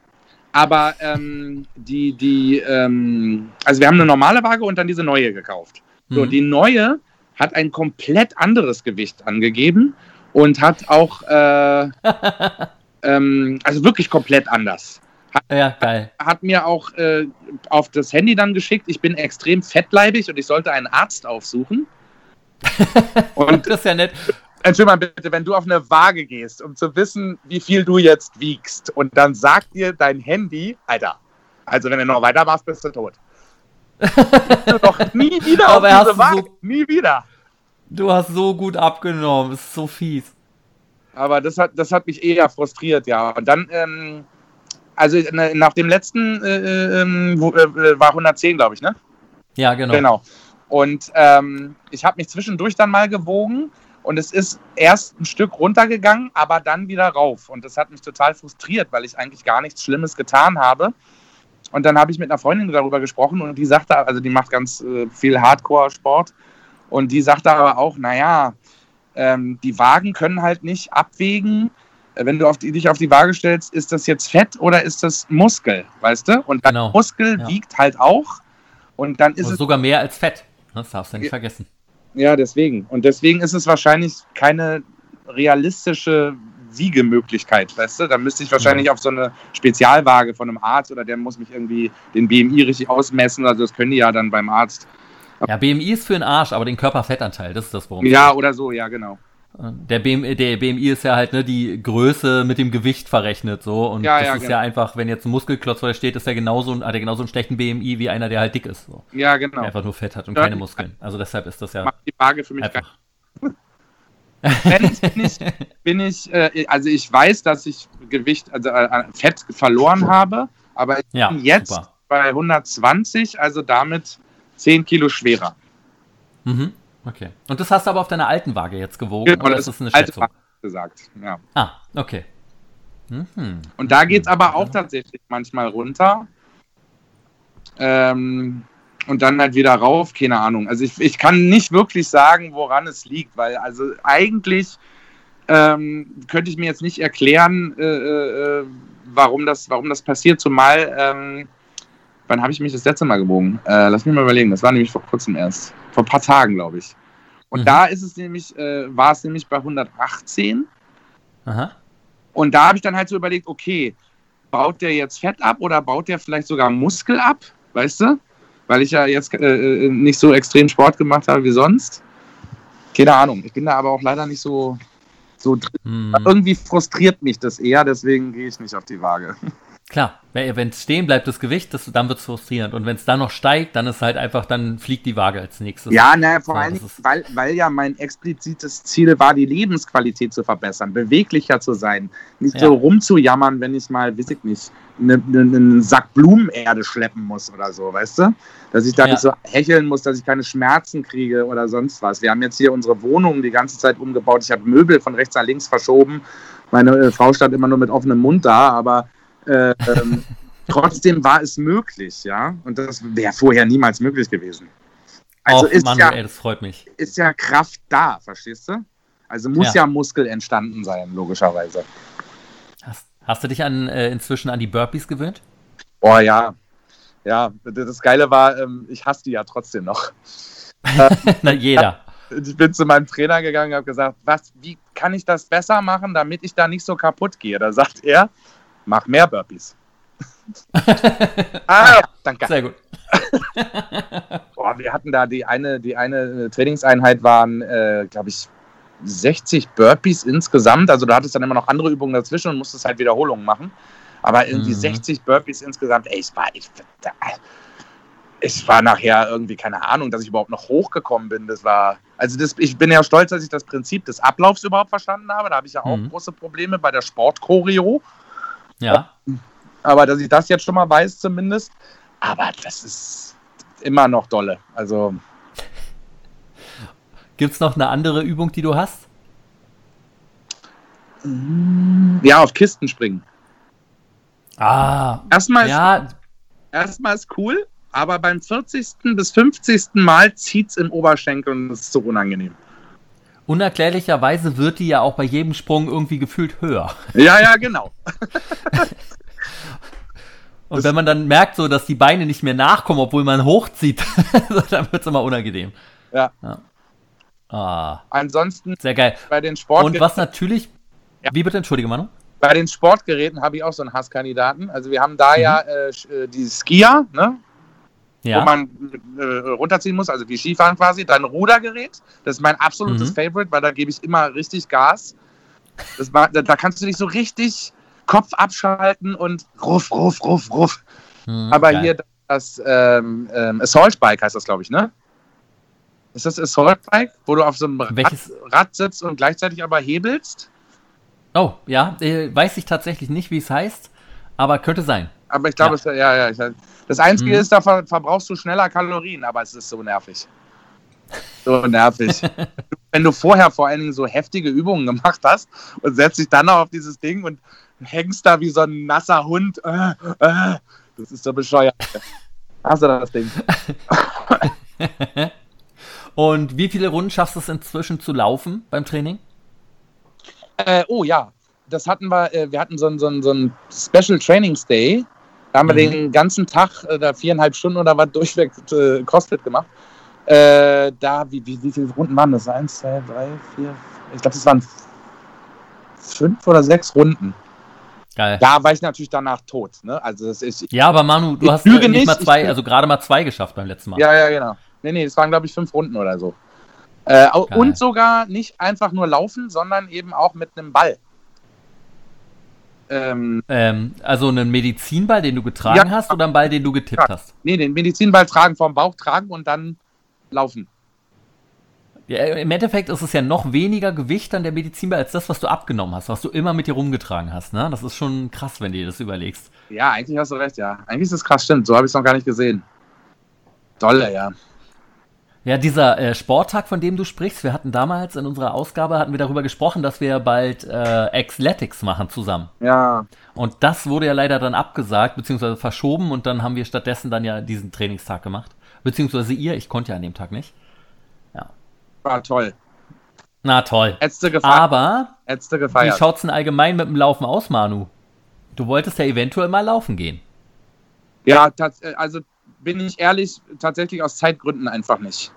aber ähm, die, die, ähm, also wir haben eine normale Waage und dann diese neue gekauft. So, Mhm. die neue hat ein komplett anderes Gewicht angegeben und hat auch, äh, ähm, also wirklich komplett anders. Ja, geil. Hat mir auch äh, auf das Handy dann geschickt, ich bin extrem fettleibig und ich sollte einen Arzt aufsuchen. Und Das ist ja nett. Entschuldigung bitte, wenn du auf eine Waage gehst, um zu wissen, wie viel du jetzt wiegst, und dann sagt dir dein Handy, Alter, also wenn du noch weitermachst, bist du tot. du doch nie wieder Aber auf diese Waage, so- nie wieder. Du hast so gut abgenommen. Das ist so fies. Aber das hat, das hat mich eher frustriert, ja. Und dann, ähm, also ne, nach dem letzten äh, ähm, wo, äh, war 110, glaube ich, ne? Ja, genau. Genau. Und ähm, ich habe mich zwischendurch dann mal gewogen und es ist erst ein Stück runtergegangen, aber dann wieder rauf. Und das hat mich total frustriert, weil ich eigentlich gar nichts Schlimmes getan habe. Und dann habe ich mit einer Freundin darüber gesprochen und die sagte, also die macht ganz äh, viel Hardcore-Sport und die sagte aber auch, naja, ähm, die Wagen können halt nicht abwägen, äh, wenn du auf die, dich auf die Waage stellst, ist das jetzt Fett oder ist das Muskel, weißt du? Und dann Genau. Muskel Ja. wiegt halt auch und dann ist Also es sogar mehr als Fett. Das darfst du ja nicht Ja. vergessen. Ja, deswegen. Und deswegen ist es wahrscheinlich keine realistische Wiegemöglichkeit, weißt du? Da müsste ich wahrscheinlich auf so eine Spezialwaage von einem Arzt oder der muss mich irgendwie den BMI richtig ausmessen. Also das können die ja dann beim Arzt. Ja, BMI ist für den Arsch, aber den Körperfettanteil, das ist das, worum Ja, oder so, ja, genau. Der BMI, der BMI ist ja halt ne, die Größe mit dem Gewicht verrechnet so und Ja, das ja, ist genau. ja einfach, wenn jetzt ein Muskelklotz vor dir steht, ist der genauso, hat er genauso einen schlechten BMI wie einer, der halt dick ist, so. Ja, genau. der einfach nur Fett hat und Ja. keine Muskeln. Also deshalb ist das ja Macht die Waage für mich einfach. Wenn bin ich, bin ich äh, also ich weiß, dass ich Gewicht, also äh, Fett verloren habe, aber ich Ja, bin jetzt super. bei 120, also damit 10 Kilo schwerer. Mhm. Okay. Und das hast du aber auf deiner alten Waage jetzt gewogen Genau, oder das ist das eine alte Schätzung? Waage gesagt. Ja. Ah, okay. Mhm. Und da geht es aber auch tatsächlich manchmal runter. Ähm, und dann halt wieder rauf, keine Ahnung. Also ich, ich kann nicht wirklich sagen, woran es liegt, weil also eigentlich ähm, könnte ich mir jetzt nicht erklären, äh, äh, warum, das, warum das passiert, zumal ähm, wann habe ich mich das letzte Mal gewogen? Äh, lass mich mal überlegen, das war nämlich vor kurzem erst. Vor ein paar Tagen, glaube ich. Und Mhm. da ist es nämlich, äh, war es nämlich bei 118. Aha. Und da habe ich dann halt so überlegt, okay, baut der jetzt Fett ab oder baut der vielleicht sogar Muskel ab? Weißt du? Weil ich ja jetzt äh, äh, nicht so extrem Sport gemacht habe wie sonst. Keine Ahnung. Ich bin da aber auch leider nicht so, so drin. Hm. Irgendwie frustriert mich das eher, deswegen gehe ich nicht auf die Waage. Klar, wenn es stehen bleibt, das Gewicht, das, dann wird es frustrierend. Und wenn es dann noch steigt, dann ist halt einfach, dann fliegt die Waage als nächstes. Ja, naja, vor Ja, allem, weil, weil ja mein explizites Ziel war, die Lebensqualität zu verbessern, beweglicher zu sein, nicht Ja. so rumzujammern, wenn ich mal, weiß ich nicht, ne- ne- einen Sack Blumenerde schleppen muss oder so, weißt du? Dass ich da Ja. nicht so hecheln muss, dass ich keine Schmerzen kriege oder sonst was. Wir haben jetzt hier unsere Wohnung die ganze Zeit umgebaut. Ich habe Möbel von rechts nach links verschoben. Meine äh, Frau stand immer nur mit offenem Mund da, aber ähm, trotzdem war es möglich, ja. Und das wäre vorher niemals möglich gewesen. Also Och, ist, Manu, ja, das freut mich. ist ja Kraft da, verstehst du? Also muss Ja. ja, Muskel entstanden sein, logischerweise. Hast, hast du dich an, äh, inzwischen an die Burpees gewöhnt? Oh ja. Ja, das Geile war, ähm, ich hasse die ja trotzdem noch. Na, jeder. Ich bin zu meinem Trainer gegangen und habe gesagt, was, wie kann ich das besser machen, damit ich da nicht so kaputt gehe? Da sagt er, mach mehr Burpees. ah, danke. Sehr gut. Boah, wir hatten da die eine, die eine Trainingseinheit waren, äh, glaube ich, 60 Burpees insgesamt. Also du hattest dann immer noch andere Übungen dazwischen und musstest halt Wiederholungen machen. Aber irgendwie Mhm. 60 Burpees insgesamt, ey, ich war, ich, ich war nachher irgendwie, keine Ahnung, dass ich überhaupt noch hochgekommen bin. Das war, also das, ich bin ja stolz, dass ich das Prinzip des Ablaufs überhaupt verstanden habe. Da habe ich ja auch Mhm. große Probleme bei der Sportchoreo. Ja. Aber dass ich das jetzt schon mal weiß zumindest. Aber das ist immer noch dolle. Also Gibt es noch eine andere Übung, die du hast? ja, auf Kisten springen. Ah, Erstmal ist, ja, erstmal ist cool, aber beim 40. bis 50. Mal zieht es im Oberschenkel und es ist so unangenehm. Unerklärlicherweise wird die ja auch bei jedem Sprung irgendwie gefühlt höher. Ja, ja, genau. Und Das- wenn man dann merkt, so, dass die Beine nicht mehr nachkommen, obwohl man hochzieht, dann wird es immer unangenehm. Ja. Ah, Ansonsten sehr geil. bei den, Sport Und was natürlich. Ja. Wie bitte? Entschuldige, Manu? bei den Sportgeräten habe ich auch so einen Hasskandidaten. Also wir haben da Mhm. ja äh, äh, die Skier, ne, wo Ja. man äh, runterziehen muss, also wie Skifahren quasi. Dann Rudergerät, das ist mein absolutes Mhm. Favorite, weil da gebe ich immer richtig Gas. Das da, da kannst du dich so richtig Kopf abschalten und ruff, ruff, ruff, ruff. Hm, Aber geil. hier das ähm, ähm, Assault Bike heißt das, glaube ich, ne? Ist das Assault Bike, wo du auf so einem Rad? Rad sitzt und gleichzeitig aber hebelst? Oh, ja, äh, weiß ich tatsächlich nicht, wie es heißt, aber könnte sein. Aber ich glaube, Ja. ja, ja. Ich, das Einzige Mhm. ist, da ver verbrauchst du schneller Kalorien, aber es ist so nervig. So nervig. Wenn du vorher vor allen Dingen so heftige Übungen gemacht hast und setzt dich dann noch auf dieses Ding und hängst da wie so ein nasser Hund. Äh, äh, das ist so bescheuert. Hast du das Ding? Und wie viele Runden schaffst du es inzwischen zu laufen beim Training? Äh, oh ja, das hatten wir, äh, wir hatten so einen so so einen Special Trainings Day. Da haben wir Mhm. den ganzen Tag, äh, da viereinhalb Stunden oder was durchweg äh, CrossFit gemacht. Äh, da, wie, wie, wie viele Runden waren das? Eins, zwei, drei, vier, ich glaube, das waren fünf oder sechs Runden. Geil. Da war ich natürlich danach tot. Ne? Also das ist, Ja, aber Manu, du hast nicht nicht, mal zwei, also gerade mal zwei geschafft beim letzten Mal. ja, ja, genau. Nee, nee, das waren, glaube ich, fünf Runden oder so. Äh, und sogar nicht einfach nur laufen, sondern eben auch mit einem Ball. Ähm, Ähm, also einen Medizinball, den du getragen Ja. hast oder einen Ball, den du getippt Ja. hast? nee, den Medizinball tragen, vom Bauch tragen und dann laufen. Ja, Im Endeffekt ist es ja noch weniger Gewicht an der Medizinball als das, was du abgenommen hast, was du immer mit dir rumgetragen hast. Ne? Das ist schon krass, wenn du dir das überlegst. Ja, eigentlich hast du recht, ja. Eigentlich ist das krass, stimmt. So habe ich es noch gar nicht gesehen. Dolle, ja. Ja, dieser äh, Sporttag, von dem du sprichst, wir hatten damals in unserer Ausgabe, hatten wir darüber gesprochen, dass wir bald äh, Athletics machen zusammen. Ja, Und das wurde ja leider dann abgesagt, beziehungsweise verschoben und dann haben wir stattdessen dann ja diesen Trainingstag gemacht. Beziehungsweise ihr, ich konnte ja an dem Tag nicht. war toll. Na toll. Ätzte gefeiert. Aber Ätzte wie gefeiert. schaut's denn allgemein mit dem Laufen aus, Manu? Du wolltest ja eventuell mal laufen gehen. Ja, äh, also bin ich ehrlich, tatsächlich aus Zeitgründen einfach nicht.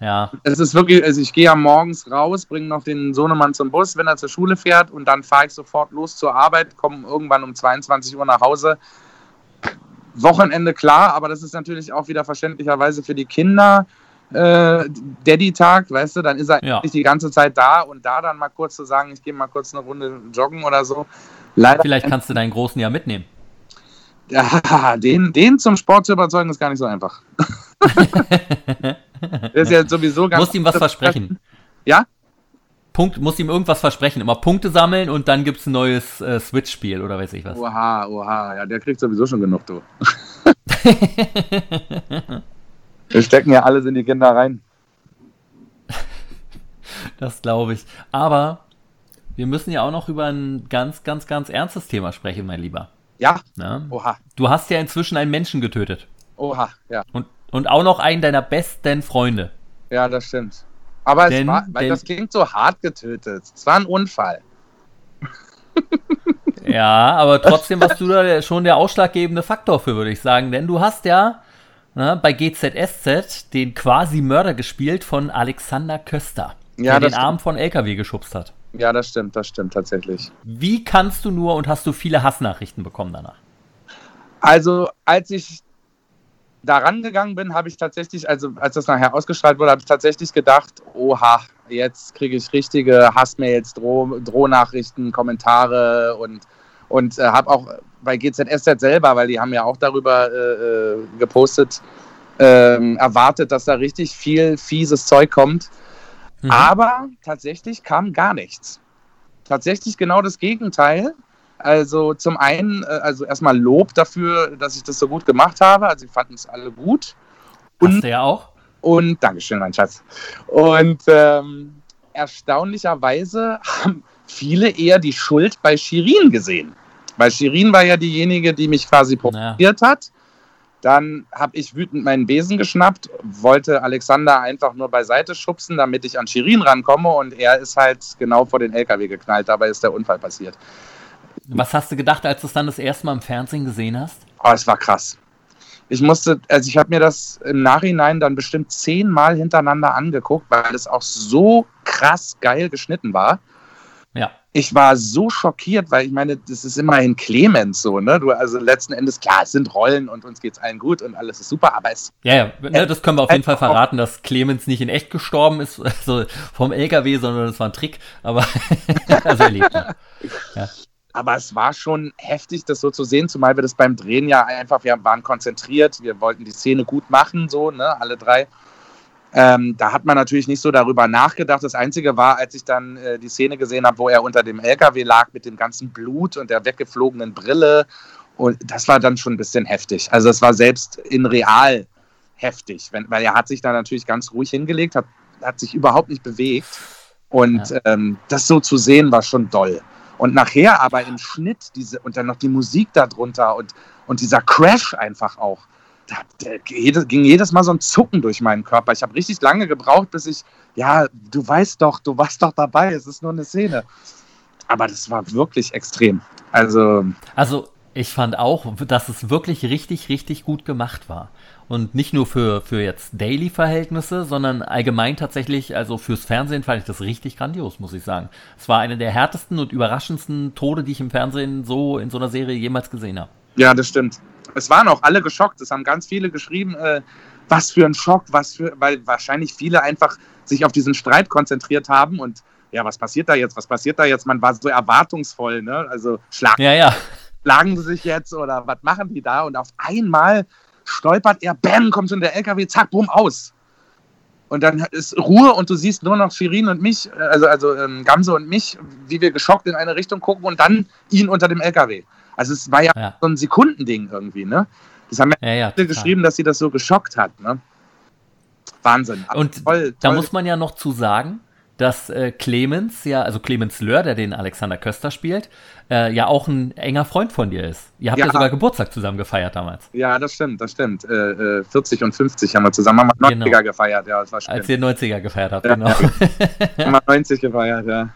Ja, Es ist wirklich, also ich gehe ja morgens raus, bringe noch den Sohnemann zum Bus, wenn er zur Schule fährt und dann fahre ich sofort los zur Arbeit, komme irgendwann um 22 Uhr nach Hause. Wochenende klar, aber das ist natürlich auch wieder verständlicherweise für die Kinder äh, Daddy-Tag, weißt du, dann ist er Ja. nicht die ganze Zeit da und da dann mal kurz zu sagen, ich gehe mal kurz eine Runde joggen oder so. Leider, vielleicht kannst du deinen Großen ja mitnehmen. Ja, den, den zum Sport zu überzeugen, ist gar nicht so einfach. das ist ja sowieso ganz. Musst ihm was versprechen. Ja? Punkt, musst ihm irgendwas versprechen. Immer Punkte sammeln und dann gibt's ein neues äh, Switch-Spiel oder weiß ich was. Oha, oha, ja, der kriegt sowieso schon genug, du. Wir stecken ja alles in die Kinder rein. Das glaube ich. Aber wir müssen ja auch noch über ein ganz, ganz, ganz ernstes Thema sprechen, mein Lieber. Ja. Na? Oha. Du hast ja inzwischen einen Menschen getötet. Oha, ja. Und, und auch noch einen deiner besten Freunde. Ja, das stimmt. Aber es Denn- war, weil denn- das klingt so hart getötet. Es war ein Unfall. Ja, aber trotzdem warst du da schon der ausschlaggebende Faktor für, würde ich sagen. Denn du hast ja na, bei GZSZ den quasi Mörder gespielt von Alexander Köster, Ja, der den Arm von LKW geschubst hat. Ja, das stimmt, das stimmt tatsächlich. Wie kannst du nur und hast du viele Hassnachrichten bekommen danach? Also, als ich da rangegangen bin, habe ich tatsächlich, also als das nachher ausgestrahlt wurde, habe ich tatsächlich gedacht, oha, jetzt kriege ich richtige Hassmails, Droh Drohnachrichten, Kommentare und, und äh, habe auch bei GZSZ selber, weil die haben ja auch darüber äh, äh, gepostet, ähm, erwartet, dass da richtig viel fieses Zeug kommt. Mhm. Aber tatsächlich kam gar nichts. Tatsächlich genau das Gegenteil. Also zum einen, äh, also erstmal Lob dafür, dass ich das so gut gemacht habe. Also sie fanden es alle gut. Hast Und, du ja auch? und Dankeschön, mein Schatz. Und ähm, erstaunlicherweise haben viele eher die Schuld bei Shirin gesehen. Weil Shirin war ja diejenige, die mich quasi Naja. provoziert hat. Dann habe ich wütend meinen Besen geschnappt, wollte Alexander einfach nur beiseite schubsen, damit ich an Shirin rankomme und er ist halt genau vor den LKW geknallt. Dabei ist der Unfall passiert. Was hast du gedacht, als du es dann das erste Mal im Fernsehen gesehen hast? Oh, es war krass. Ich musste, also ich habe mir das im Nachhinein dann bestimmt zehnmal hintereinander angeguckt, weil es auch so krass geil geschnitten war. Ja. Ich war so schockiert, weil ich meine, das ist immerhin Clemens so, ne? Du, also letzten Endes, klar, es sind Rollen und uns geht's allen gut und alles ist super, aber es, Ja, ja, ne, das können wir auf jeden Fall Äh, auch- verraten, dass Clemens nicht in echt gestorben ist, also vom LKW, sondern das war ein Trick, aber also er lebt noch. aber es war schon heftig, das so zu sehen, zumal wir das beim Drehen ja einfach, wir waren konzentriert, wir wollten die Szene gut machen, so, ne, alle drei. Ähm, da hat man natürlich nicht so darüber nachgedacht. Das Einzige war, als ich dann äh, die Szene gesehen habe, wo er unter dem LKW lag mit dem ganzen Blut und der weggeflogenen Brille. Und das war dann schon ein bisschen heftig. Also es war selbst in real heftig, wenn, weil er hat sich da natürlich ganz ruhig hingelegt, hat, hat sich überhaupt nicht bewegt. Und ähm, das so zu sehen war schon doll. Und nachher aber im Schnitt diese und dann noch die Musik darunter und, und dieser Crash einfach auch. Da, jedes, ging jedes Mal so ein Zucken durch meinen Körper. Ich habe richtig lange gebraucht, bis ich, ja, du weißt doch, du warst doch dabei, es ist nur eine Szene. Aber das war wirklich extrem. Also, Also ich fand auch, dass es wirklich richtig, richtig gut gemacht war. Und nicht nur für, für jetzt Daily-Verhältnisse, sondern allgemein tatsächlich, also fürs Fernsehen fand ich das richtig grandios, muss ich sagen. Es war eine der härtesten und überraschendsten Tode, die ich im Fernsehen so in so einer Serie jemals gesehen habe. ja, das stimmt. Es waren auch alle geschockt. Es haben ganz viele geschrieben, äh, was für ein Schock, was für, weil wahrscheinlich viele einfach sich auf diesen Streit konzentriert haben und ja, was passiert da jetzt? Was passiert da jetzt? Man war so erwartungsvoll, ne? Also schlagen, Ja, ja. schlagen sie sich jetzt oder was machen die da? Und auf einmal stolpert er, bam, kommt so in der LKW, zack, bumm, aus. Und dann ist Ruhe und du siehst nur noch Shirin und mich, äh, also, also ähm, Gamse und mich, wie wir geschockt in eine Richtung gucken und dann ihn unter dem LKW. Also es war ja, Ja. so ein Sekundending irgendwie, ne? Das haben ja Ja, geschrieben, dass sie das so geschockt hat, ne? Wahnsinn. Und toll, Da toll. muss man ja noch zu sagen, dass äh, Clemens ja, also Clemens Löhr, der den Alexander Köster spielt, äh, ja auch ein enger Freund von dir ist. Ihr habt ja, Ja. sogar Geburtstag zusammen gefeiert damals, ja, das stimmt, das stimmt. Äh, äh, 40 und 50 haben wir zusammen haben wir 90er Genau. gefeiert, ja, das war schön. als ihr 90er gefeiert habt. Ja. Genau. haben wir 90 gefeiert, ja.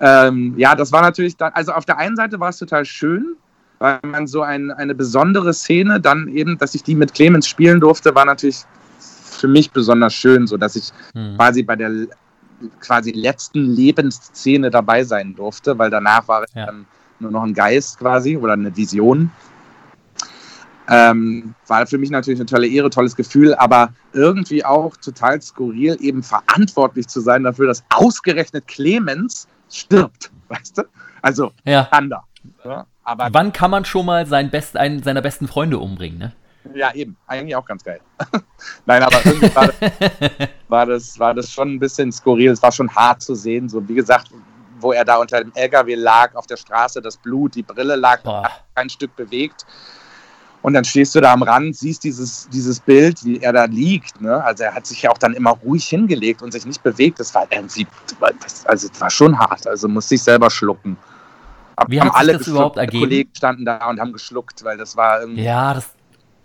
Ähm, ja, das war natürlich dann, also auf der einen Seite war es total schön, weil man so ein, eine besondere Szene, dann eben, dass ich die mit Clemens spielen durfte, war natürlich für mich besonders schön, so dass ich Hm. quasi bei der quasi letzten Lebensszene dabei sein durfte, weil danach war ich Ja. dann nur noch ein Geist quasi oder eine Vision. Ähm, war für mich natürlich eine tolle Ehre, tolles Gefühl, aber irgendwie auch total skurril, eben verantwortlich zu sein dafür, dass ausgerechnet Clemens stirbt, weißt du? Also, Ja. Thunder. Ja, aber Wann kann man schon mal seinen best, einen seiner besten Freunde umbringen, ne? Ja, eben. Eigentlich auch ganz geil. Nein, aber irgendwie war das, war, das, war das schon ein bisschen skurril. Es war schon hart zu sehen. So, wie gesagt, wo er da unter dem LKW lag, auf der Straße, das Blut, die Brille lag, kein Stück bewegt. Und dann stehst du da am Rand, siehst dieses, dieses Bild, wie er da liegt. Ne? Also er hat sich ja auch dann immer ruhig hingelegt und sich nicht bewegt. Das war irgendwie, das, also es war schon hart. Also musste ich selber schlucken. Wie hat sich das überhaupt ergeben? Kollegen standen da und haben geschluckt, weil das war irgendwie. Ja, das,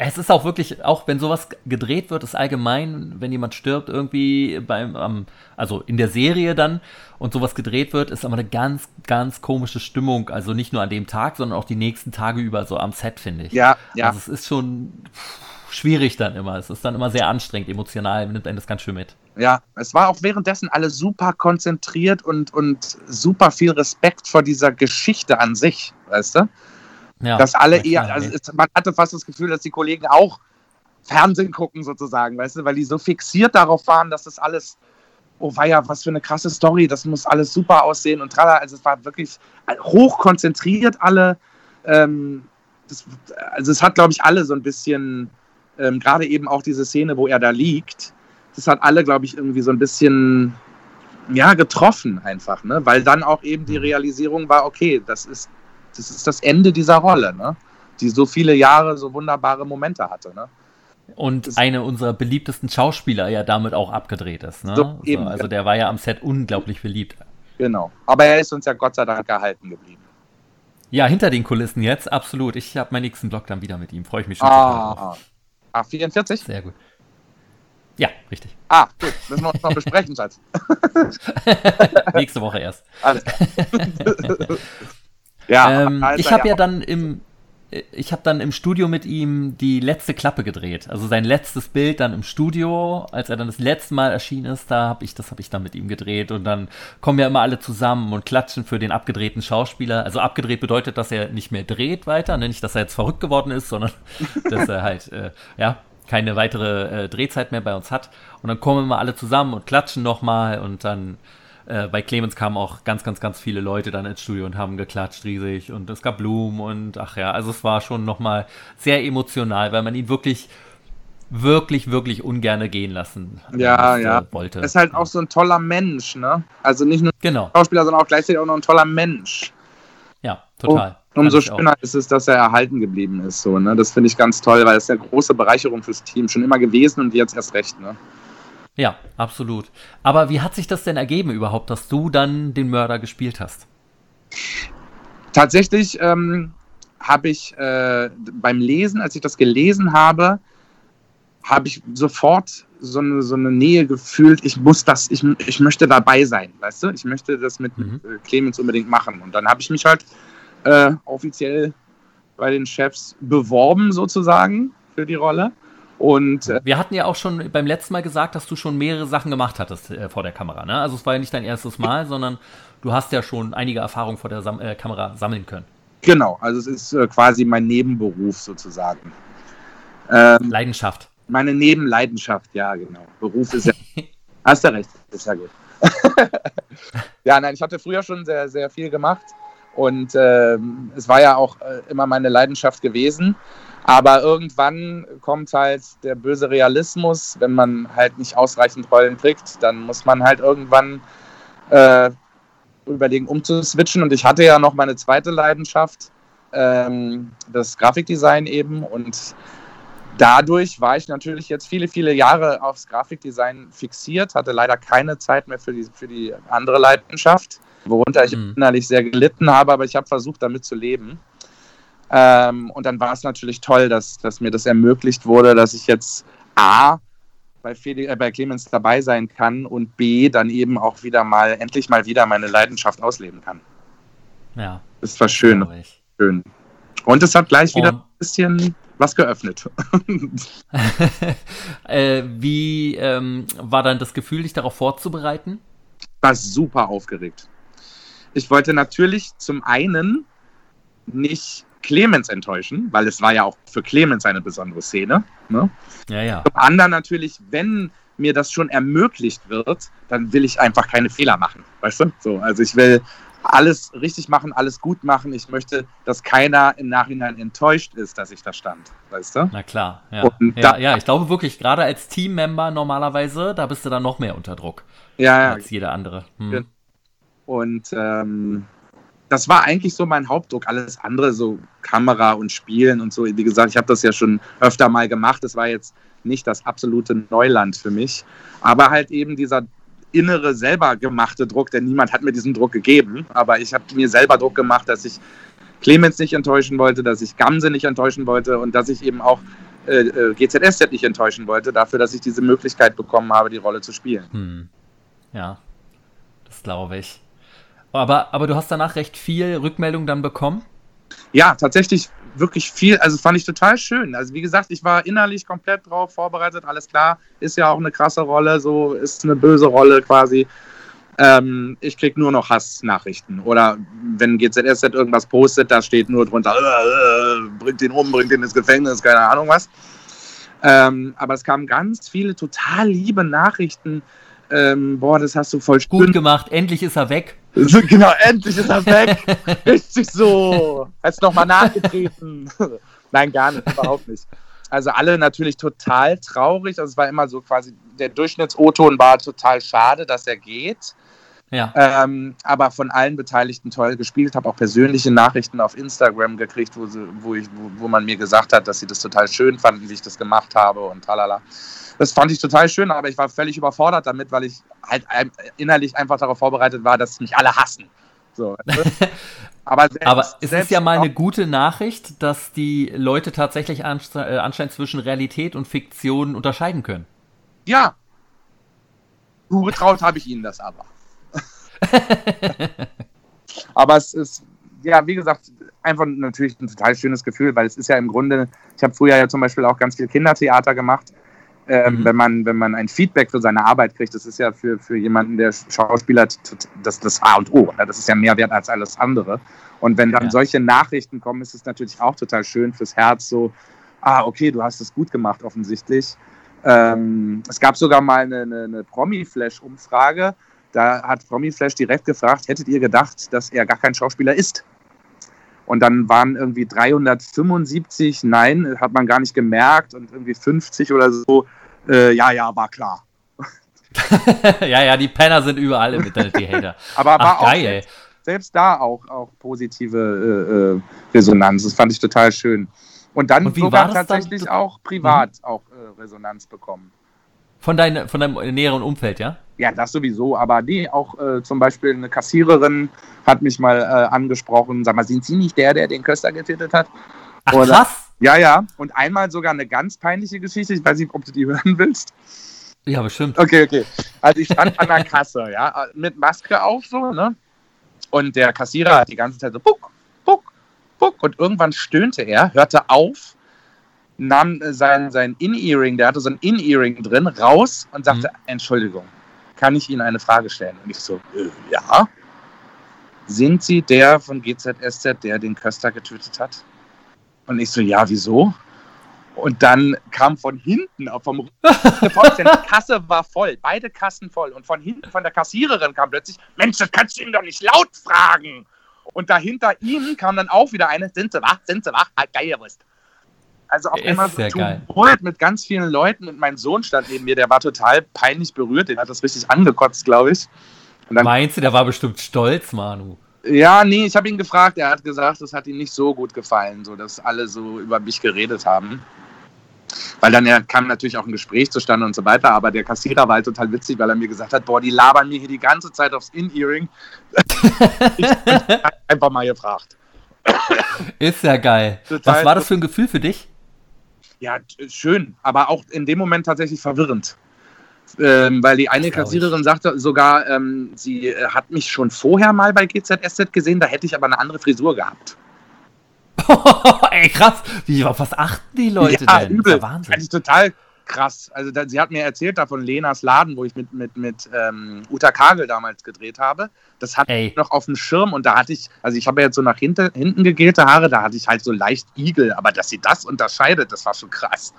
es ist auch wirklich, auch wenn sowas gedreht wird, ist allgemein, wenn jemand stirbt, irgendwie beim, um, also in der Serie dann und sowas gedreht wird, ist aber eine ganz, ganz komische Stimmung. Also nicht nur an dem Tag, sondern auch die nächsten Tage über so am Set, finde ich. Ja, ja. Also es ist schon schwierig dann immer. Es ist dann immer sehr anstrengend, emotional, nimmt einen das ganz schön mit. Ja, es war auch währenddessen alle super konzentriert und, und super viel Respekt vor dieser Geschichte an sich, weißt du? Ja, dass alle eher, also es, man hatte fast das Gefühl, dass die Kollegen auch Fernsehen gucken sozusagen, weißt du, weil die so fixiert darauf waren, dass das alles, oh weia, was für eine krasse Story, das muss alles super aussehen und tralala, also es war wirklich hoch konzentriert alle, ähm, das, also es hat, glaube ich, alle so ein bisschen, ähm, gerade eben auch diese Szene, wo er da liegt, das hat alle, glaube ich, irgendwie so ein bisschen, ja, getroffen einfach, ne, weil dann auch eben die mhm. Realisierung war, okay, das ist das ist das Ende dieser Rolle, ne? die so viele Jahre so wunderbare Momente hatte. Ne? Und das eine unserer beliebtesten Schauspieler ja damit auch abgedreht ist. Ne? So, eben, so, also der war ja am Set unglaublich beliebt. Genau. Aber er ist uns ja Gott sei Dank erhalten geblieben. Ja, hinter den Kulissen jetzt, absolut. Ich habe meinen nächsten Blog dann wieder mit ihm. Freue ich mich schon. Ah, ah 44? Sehr gut. Ja, richtig. Ah, gut. Müssen wir uns noch besprechen, Schatz. Nächste Woche erst. Alles klar. Ja, ähm, ich habe ja, ja dann im ich habe dann im Studio mit ihm die letzte Klappe gedreht. Also sein letztes Bild dann im Studio, als er dann das letzte Mal erschienen ist, da habe ich das habe ich dann mit ihm gedreht und dann kommen ja immer alle zusammen und klatschen für den abgedrehten Schauspieler. Also abgedreht bedeutet, dass er nicht mehr dreht weiter, ne? nicht, dass er jetzt verrückt geworden ist, sondern dass er halt äh, ja keine weitere äh, Drehzeit mehr bei uns hat. Und dann kommen immer alle zusammen und klatschen nochmal und dann äh, bei Clemens kamen auch ganz, ganz, ganz viele Leute dann ins Studio und haben geklatscht riesig und es gab Blumen und ach ja, also es war schon nochmal sehr emotional, weil man ihn wirklich wirklich, wirklich ungerne gehen lassen ja, äh, ja. wollte. Ist halt auch so ein toller Mensch, ne? Also nicht nur genau. Schauspieler, sondern auch gleichzeitig auch noch ein toller Mensch. Ja, total. Um, umso schöner ist es, dass er erhalten geblieben ist, so, ne? Das finde ich ganz toll, weil es ist eine große Bereicherung fürs Team schon immer gewesen und jetzt erst recht, ne? Ja, absolut. Aber wie hat sich das denn ergeben überhaupt, dass du dann den Mörder gespielt hast? Tatsächlich ähm, habe ich äh, beim Lesen, als ich das gelesen habe, habe ich sofort so eine, so eine Nähe gefühlt, ich muss das, ich, ich möchte dabei sein, weißt du? Ich möchte das mit mhm. Äh, Clemens unbedingt machen. Und dann habe ich mich halt äh, offiziell bei den Chefs beworben, sozusagen, für die Rolle. Und äh, wir hatten ja auch schon beim letzten Mal gesagt, dass du schon mehrere Sachen gemacht hattest äh, vor der Kamera. Ne? Also es war ja nicht dein erstes Mal, sondern du hast ja schon einige Erfahrungen vor der Sam äh, Kamera sammeln können. Genau, also es ist äh, quasi mein Nebenberuf sozusagen. Ähm, Leidenschaft. Meine Nebenleidenschaft, ja, genau. Beruf ist ja. hast du recht, ist ja gut. ja, nein, ich hatte früher schon sehr, sehr viel gemacht und ähm, es war ja auch äh, immer meine Leidenschaft gewesen. Aber irgendwann kommt halt der böse Realismus, wenn man halt nicht ausreichend Rollen kriegt, dann muss man halt irgendwann äh, überlegen, umzuswitchen. Und ich hatte ja noch meine zweite Leidenschaft, ähm, das Grafikdesign eben. Und dadurch war ich natürlich jetzt viele, viele Jahre aufs Grafikdesign fixiert, hatte leider keine Zeit mehr für die, für die andere Leidenschaft, worunter ich mhm. innerlich sehr gelitten habe, aber ich habe versucht, damit zu leben. Ähm, und dann war es natürlich toll, dass, dass mir das ermöglicht wurde, dass ich jetzt A, bei, Felix, äh, bei Clemens dabei sein kann und B, dann eben auch wieder mal, endlich mal wieder meine Leidenschaft ausleben kann. Ja. Das war schön. Schön. Und es hat gleich wieder ein bisschen was geöffnet. äh, wie ähm, war dann das Gefühl, dich darauf vorzubereiten? Ich war super aufgeregt. Ich wollte natürlich zum einen nicht Clemens enttäuschen, weil es war ja auch für Clemens eine besondere Szene. Ne? Ja, ja. Zum anderen natürlich, wenn mir das schon ermöglicht wird, dann will ich einfach keine Fehler machen. Weißt du? So, also ich will alles richtig machen, alles gut machen. Ich möchte, dass keiner im Nachhinein enttäuscht ist, dass ich da stand. Weißt du? Na klar, ja. ja, ja, ich glaube wirklich, gerade als Teammember normalerweise, da bist du dann noch mehr unter Druck. Ja, ja. Als jeder andere. Hm. Und ähm, das war eigentlich so mein Hauptdruck. Alles andere, so Kamera und Spielen und so. Wie gesagt, ich habe das ja schon öfter mal gemacht. Das war jetzt nicht das absolute Neuland für mich. Aber halt eben dieser innere selber gemachte Druck, denn niemand hat mir diesen Druck gegeben, aber ich habe mir selber Druck gemacht, dass ich Clemens nicht enttäuschen wollte, dass ich Gamse nicht enttäuschen wollte und dass ich eben auch äh, äh GZSZ nicht enttäuschen wollte, dafür, dass ich diese Möglichkeit bekommen habe, die Rolle zu spielen. Hm. Ja, das glaube ich. Aber, aber du hast danach recht viel Rückmeldung dann bekommen? Ja, tatsächlich wirklich viel, also fand ich total schön. Also wie gesagt, ich war innerlich komplett drauf vorbereitet, alles klar, ist ja auch eine krasse Rolle, so ist eine böse Rolle quasi. Ähm, ich krieg nur noch Hassnachrichten. Oder wenn GZSZ irgendwas postet, da steht nur drunter, äh, äh, bringt ihn um, bringt ihn ins Gefängnis, keine Ahnung was. Ähm, aber es kamen ganz viele total liebe Nachrichten. Ähm, boah, das hast du voll gut gemacht, endlich ist er weg. Genau, endlich ist er weg. Richtig so. Hast nochmal nachgetreten. Nein, gar nicht, überhaupt nicht. Also alle natürlich total traurig. Also es war immer so quasi, der Durchschnitts-O-Ton war total schade, dass er geht. Ja. Ähm, aber von allen Beteiligten toll gespielt. Habe auch persönliche Nachrichten auf Instagram gekriegt, wo, sie, wo, ich, wo, wo, man mir gesagt hat, dass sie das total schön fanden, wie ich das gemacht habe und tralala. Das fand ich total schön, aber ich war völlig überfordert damit, weil ich halt innerlich einfach darauf vorbereitet war, dass mich alle hassen. So, aber, selbst, aber es ist ja mal eine gute Nachricht, dass die Leute tatsächlich äh, anscheinend zwischen Realität und Fiktion unterscheiden können. Ja. Zugetraut habe ich ihnen das aber. Aber es ist, ja, wie gesagt, einfach natürlich ein total schönes Gefühl, weil es ist ja im Grunde, ich habe früher ja zum Beispiel auch ganz viel Kindertheater gemacht. Ähm, mhm. wenn, man, wenn man ein Feedback für seine Arbeit kriegt, das ist ja für, für jemanden, der Schauspieler, das, das A und O. Ne? Das ist ja mehr wert als alles andere. Und wenn dann ja. solche Nachrichten kommen, ist es natürlich auch total schön fürs Herz, so, ah, okay, du hast es gut gemacht, offensichtlich. Ähm, es gab sogar mal eine, eine, eine Promi-Flash-Umfrage, da hat Promi Flash direkt gefragt, hättet ihr gedacht, dass er gar kein Schauspieler ist? Und dann waren irgendwie 375 Nein, hat man gar nicht gemerkt und irgendwie 50 oder so, äh, ja, ja, war klar. ja, ja, die Penner sind überall im Internet, die Hater. Aber Ach, war auch geil, selbst, selbst, da auch, auch positive äh, äh, Resonanz. Das fand ich total schön. Und dann und sogar tatsächlich dann? auch privat mhm. auch äh, Resonanz bekommen. Von, dein, von deinem näheren Umfeld, ja? Ja, das sowieso, aber nee, auch äh, zum Beispiel eine Kassiererin hat mich mal äh, angesprochen, sag mal, sind Sie nicht der, der den Köster getötet hat? Ach, Oder, krass. Ja, ja, und einmal sogar eine ganz peinliche Geschichte, ich weiß nicht, ob du die hören willst. Ja, bestimmt. Okay, okay. Also ich stand an der Kasse, ja, mit Maske auf so, ne? Und der Kassierer hat die ganze Zeit so puck, puck, puck und irgendwann stöhnte er, hörte auf nahm sein, sein In-Earing, der hatte so ein In-Earing drin, raus und sagte, mhm. Entschuldigung, kann ich Ihnen eine Frage stellen? Und ich so, äh, ja. Sind Sie der von GZSZ, der den Köster getötet hat? Und ich so, ja, wieso? Und dann kam von hinten, vom die Kasse war voll, beide Kassen voll. Und von hinten von der Kassiererin kam plötzlich, Mensch, das kannst du ihm doch nicht laut fragen. Und dahinter ihm kam dann auch wieder eine, sind Sie wach, sind Sie wach, halt Geierwurst. Also auf einmal so Tumult mit ganz vielen Leuten und mein Sohn stand neben mir, der war total peinlich berührt, den hat das richtig angekotzt, glaube ich. Meinst du, der war bestimmt stolz, Manu? Ja, nee, ich habe ihn gefragt, er hat gesagt, das hat ihm nicht so gut gefallen, so dass alle so über mich geredet haben. Weil dann ja, kam natürlich auch ein Gespräch zustande und so weiter, aber der Kassierer war halt total witzig, weil er mir gesagt hat, boah, die labern mir hier die ganze Zeit aufs In-Earing. ich einfach mal gefragt. Ist ja geil. Total Was war das für ein Gefühl für dich? Ja, schön, aber auch in dem Moment tatsächlich verwirrend. Ähm, weil die eine Kassiererin sagte sogar, ähm, sie äh, hat mich schon vorher mal bei GZSZ gesehen, da hätte ich aber eine andere Frisur gehabt. Ey, krass. Wie, auf was achten die Leute ja, denn? Übel. Das ist Wahnsinn. Das ist total krass. Also da, sie hat mir erzählt da von Lenas Laden, wo ich mit, mit, mit ähm, Uta Kagel damals gedreht habe. Das hatte ich noch auf dem Schirm und da hatte ich, also ich habe ja jetzt so nach hinten, hinten gegelte Haare, da hatte ich halt so leicht Igel, aber dass sie das unterscheidet, das war schon krass.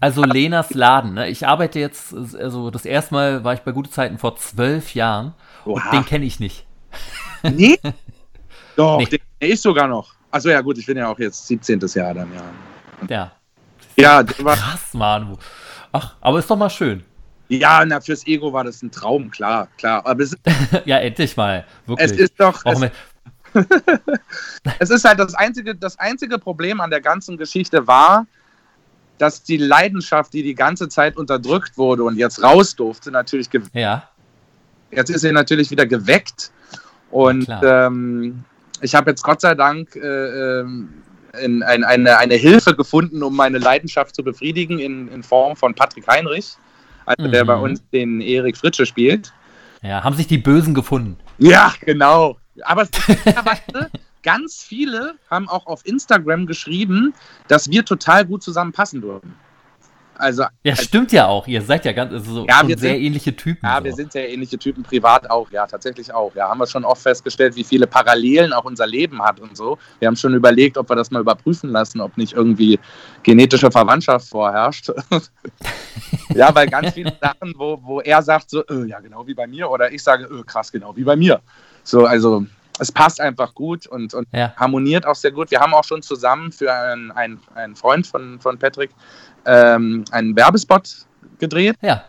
Also Lenas Laden, ne? ich arbeite jetzt, also das erste Mal war ich bei gute Zeiten vor zwölf Jahren Oha. und den kenne ich nicht. Nee? Doch, nee. der ist sogar noch. Also ja gut, ich bin ja auch jetzt 17. Jahr dann, ja. Ja, ja, krass, Manu. Ach, aber ist doch mal schön. Ja, na, fürs Ego war das ein Traum, klar, klar. Aber es, ja, endlich mal. Wirklich. Es ist doch. Es, es ist halt das einzige, das einzige Problem an der ganzen Geschichte war, dass die Leidenschaft, die die ganze Zeit unterdrückt wurde und jetzt raus durfte, natürlich Ja. jetzt ist sie natürlich wieder geweckt. Und ähm, ich habe jetzt Gott sei Dank äh, ähm, in, ein, eine, eine Hilfe gefunden, um meine Leidenschaft zu befriedigen, in, in Form von Patrick Heinrich, also mhm. der bei mhm. uns den Erik Fritsche spielt. Ja, haben sich die Bösen gefunden. Ja, genau. Aber ganz viele haben auch auf Instagram geschrieben, dass wir total gut zusammenpassen würden. Also, ja, stimmt ja auch. Ihr seid ja ganz also so ja, sehr sind, ähnliche Typen. Ja, so. wir sind sehr ähnliche Typen, privat auch, ja, tatsächlich auch. Ja, haben wir schon oft festgestellt, wie viele Parallelen auch unser Leben hat und so. Wir haben schon überlegt, ob wir das mal überprüfen lassen, ob nicht irgendwie genetische Verwandtschaft vorherrscht. ja, weil ganz viele Sachen, wo, wo er sagt, so, äh, ja, genau wie bei mir, oder ich sage, äh, krass, genau wie bei mir. So, also es passt einfach gut und, und ja. harmoniert auch sehr gut. Wir haben auch schon zusammen für einen, einen, einen Freund von, von Patrick ähm, einen Werbespot gedreht. Ja.